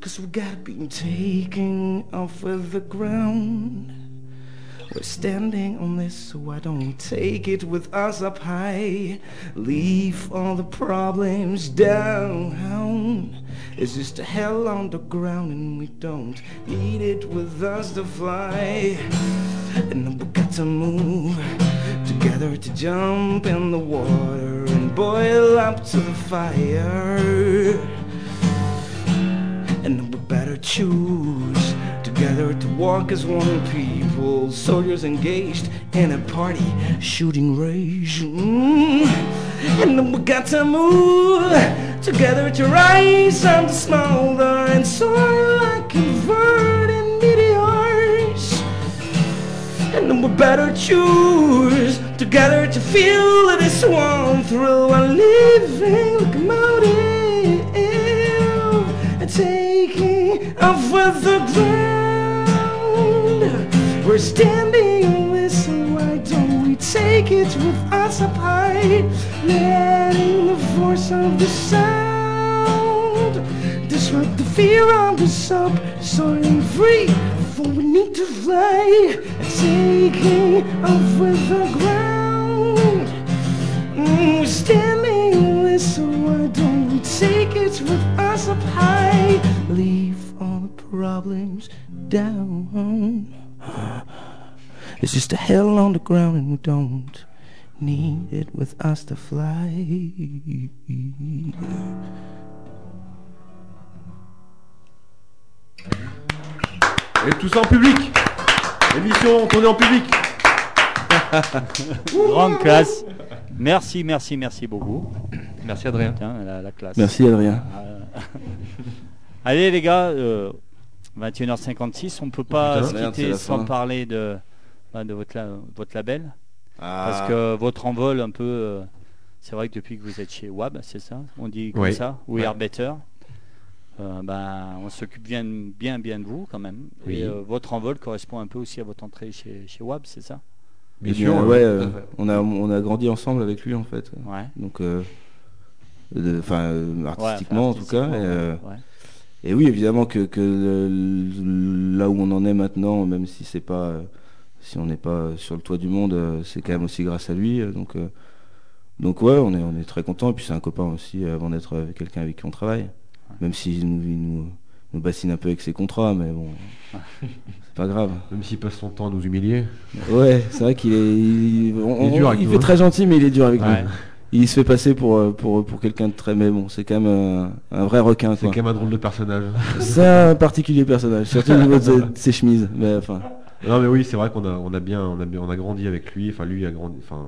Cause we gotta be taking off of the ground. We're standing on this, so why don't we take it with us up high. Leave all the problems down. It's just a hell on the ground, and we don't need it with us to fly. And we got to move together to jump in the water and boil up to the fire. And we better choose together to walk as one people, soldiers engaged in a party shooting range. Mm. And we got to move together to rise and smolder and soar like converting meteors. And then we better choose together to feel that it's one through and living like a motive and taking off with the ground. We're standing on this, so why don't we take it with us up high, letting the force of the sound disrupt the fear of us up, soaring free. For we need to fly taking off with the ground. Mm, we're standing this, so why don't we take it with us up high? Leave all the problems down. It's just a hell on the ground, and we don't need it with us to fly. Et tout ça en public. Émission tournée en public. Grande classe. Merci, merci, merci beaucoup. Merci Adrien. Tiens, la, la classe. Merci Adrien. Euh, Allez les gars, euh, 21h56, on peut pas putain, se merde, c'est quitter la sans fin. parler de, bah, de votre, la- votre label. Ah. Parce que votre envol un peu, euh, c'est vrai que depuis que vous êtes chez WAB, c'est ça? On dit comme Oui. ça? We Ouais. Are Better. Euh, ben, on s'occupe bien, bien, bien de vous quand même. Oui. Et euh, votre envol correspond un peu aussi à votre entrée chez, chez WAB, c'est ça? Bien sûr, bien, ouais, euh, on a on a grandi ensemble avec lui en fait. Ouais. Donc, euh, de- enfin, euh, Ouais, artistiquement en tout cas. Et, euh, ouais. et oui, évidemment que, que le- là où on en est maintenant, même si c'est pas, si on n'est pas sur le toit du monde, c'est quand même aussi grâce à lui. Donc, euh, donc ouais, on est on est très content. Et puis c'est un copain aussi avant d'être avec quelqu'un avec qui on travaille. Même s'il nous, il nous nous bassine un peu avec ses contrats, mais bon, c'est pas grave. Même s'il passe son temps à nous humilier. Ouais, c'est vrai qu'il est, il, on- Il est dur avec il nous, fait hein. très gentil, mais il est dur avec Ouais. nous. Il se fait passer pour euh, pour pour quelqu'un de très, mais bon, c'est quand même un, un vrai requin. C'est quand même un drôle de personnage. C'est un particulier personnage, surtout au niveau de ses, de ses chemises. Mais enfin, Non mais oui, c'est vrai qu'on a, on a bien, on a bien, on a grandi avec lui. Enfin lui a grandi, enfin,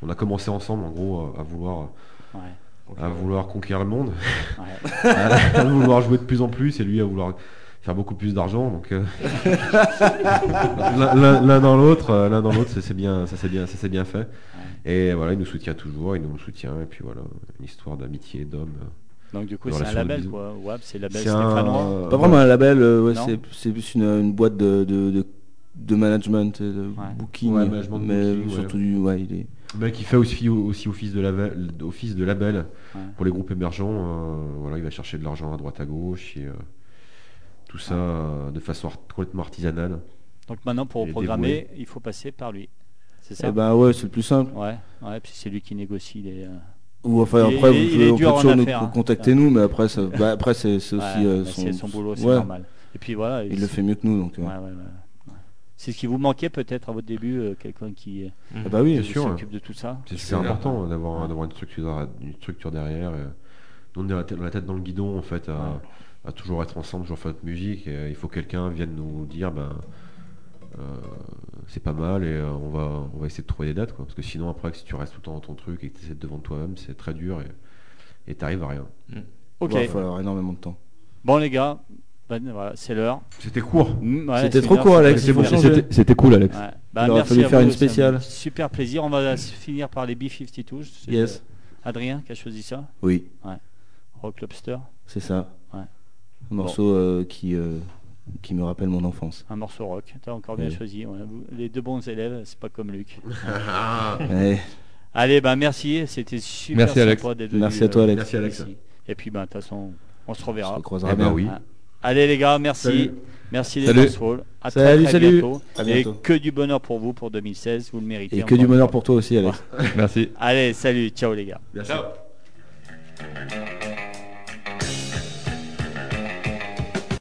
on a commencé ensemble en gros à, à vouloir, Ouais. À vouloir conquérir le monde, Ouais. à, à vouloir jouer de plus en plus et lui à vouloir faire beaucoup plus d'argent. Donc euh, l'un- dans l'autre, euh, l'un dans l'autre, ça s'est bien, ça s'est bien, ça s'est bien fait. Et voilà, il nous soutient toujours, il nous soutient et puis voilà, une histoire d'amitié, d'homme. Donc du coup, c'est un label quoi. WAB, c'est label C'est un- stéphanois. pas vraiment un label, euh, ouais, c'est c'est plus une, une boîte de, de, de, de management, et de booking, Ouais, management de mais booking, ouais. surtout du, ouais, il est. Le mec, il fait aussi, aussi office, de label, office de label Ouais. pour les groupes émergents. euh, voilà, il va chercher de l'argent à droite à gauche et euh, tout ça euh, de façon art- complètement artisanale. Donc maintenant, pour Il est programmer, il faut passer par lui. C'est ça Eh ben ouais, c'est le plus simple. Ouais, ouais, puis c'est lui qui négocie les. Ou enfin Il après, est- vous pouvez- on peut toujours nous hein. contacter nous, mais après, ça, bah, après c'est aussi ouais, euh, bah, son, boulot, c'est ouais, normal. Et puis voilà. Il le fait mieux que nous, donc. Ouais, ouais, ouais, ouais. C'est ce qui vous manquait peut-être à votre début, euh, quelqu'un qui, euh, ah bah oui, s'occupe de tout ça. C'est super important d'avoir Ouais. d'avoir une structure, une structure derrière. et nous, on est la tête, la tête dans le guidon en fait, à, à toujours être ensemble, toujours faire notre musique. Et, euh, il faut que quelqu'un vienne nous dire, ben, euh, c'est pas mal et euh, on va, on va essayer de trouver des dates, quoi. Parce que sinon après, si tu restes tout le temps dans ton truc et que tu essaies de vendre toi-même, c'est très dur et t'arrives à rien. Ok. il va falloir énormément de temps. Bon les gars, ben, voilà, c'est l'heure. C'était court. Mm, ouais, C'était trop court, Alex. C'était cool, Alex. Ouais. Bah, Il aurait fallu faire vous, une spéciale. Super plaisir. On va finir par les B-52. C'est, Yes. Adrien qui a choisi ça. Oui, Rock Lobster. c'est ça. Ouais. Un morceau euh, qui, euh, qui me rappelle mon enfance. Un morceau rock. T'as encore bien Oui. choisi. ouais. Les deux bons élèves, c'est pas comme Luc. Ouais. Allez, ben merci. C'était super Merci, Alex. sympa d'être venu, Merci à toi, euh, Alex. Merci Alex. Et puis, ben, de toute façon, on se On reverra. se croisera Eh ben bien. oui. Allez les gars, merci. Salut. Merci les Salut. À très, Salut, très salut. bientôt. À Et que du bonheur pour vous pour 2016, vous le méritez. Et que du bonheur pour toi aussi, Alex. Merci. Allez, salut, ciao les gars. Merci. Ciao.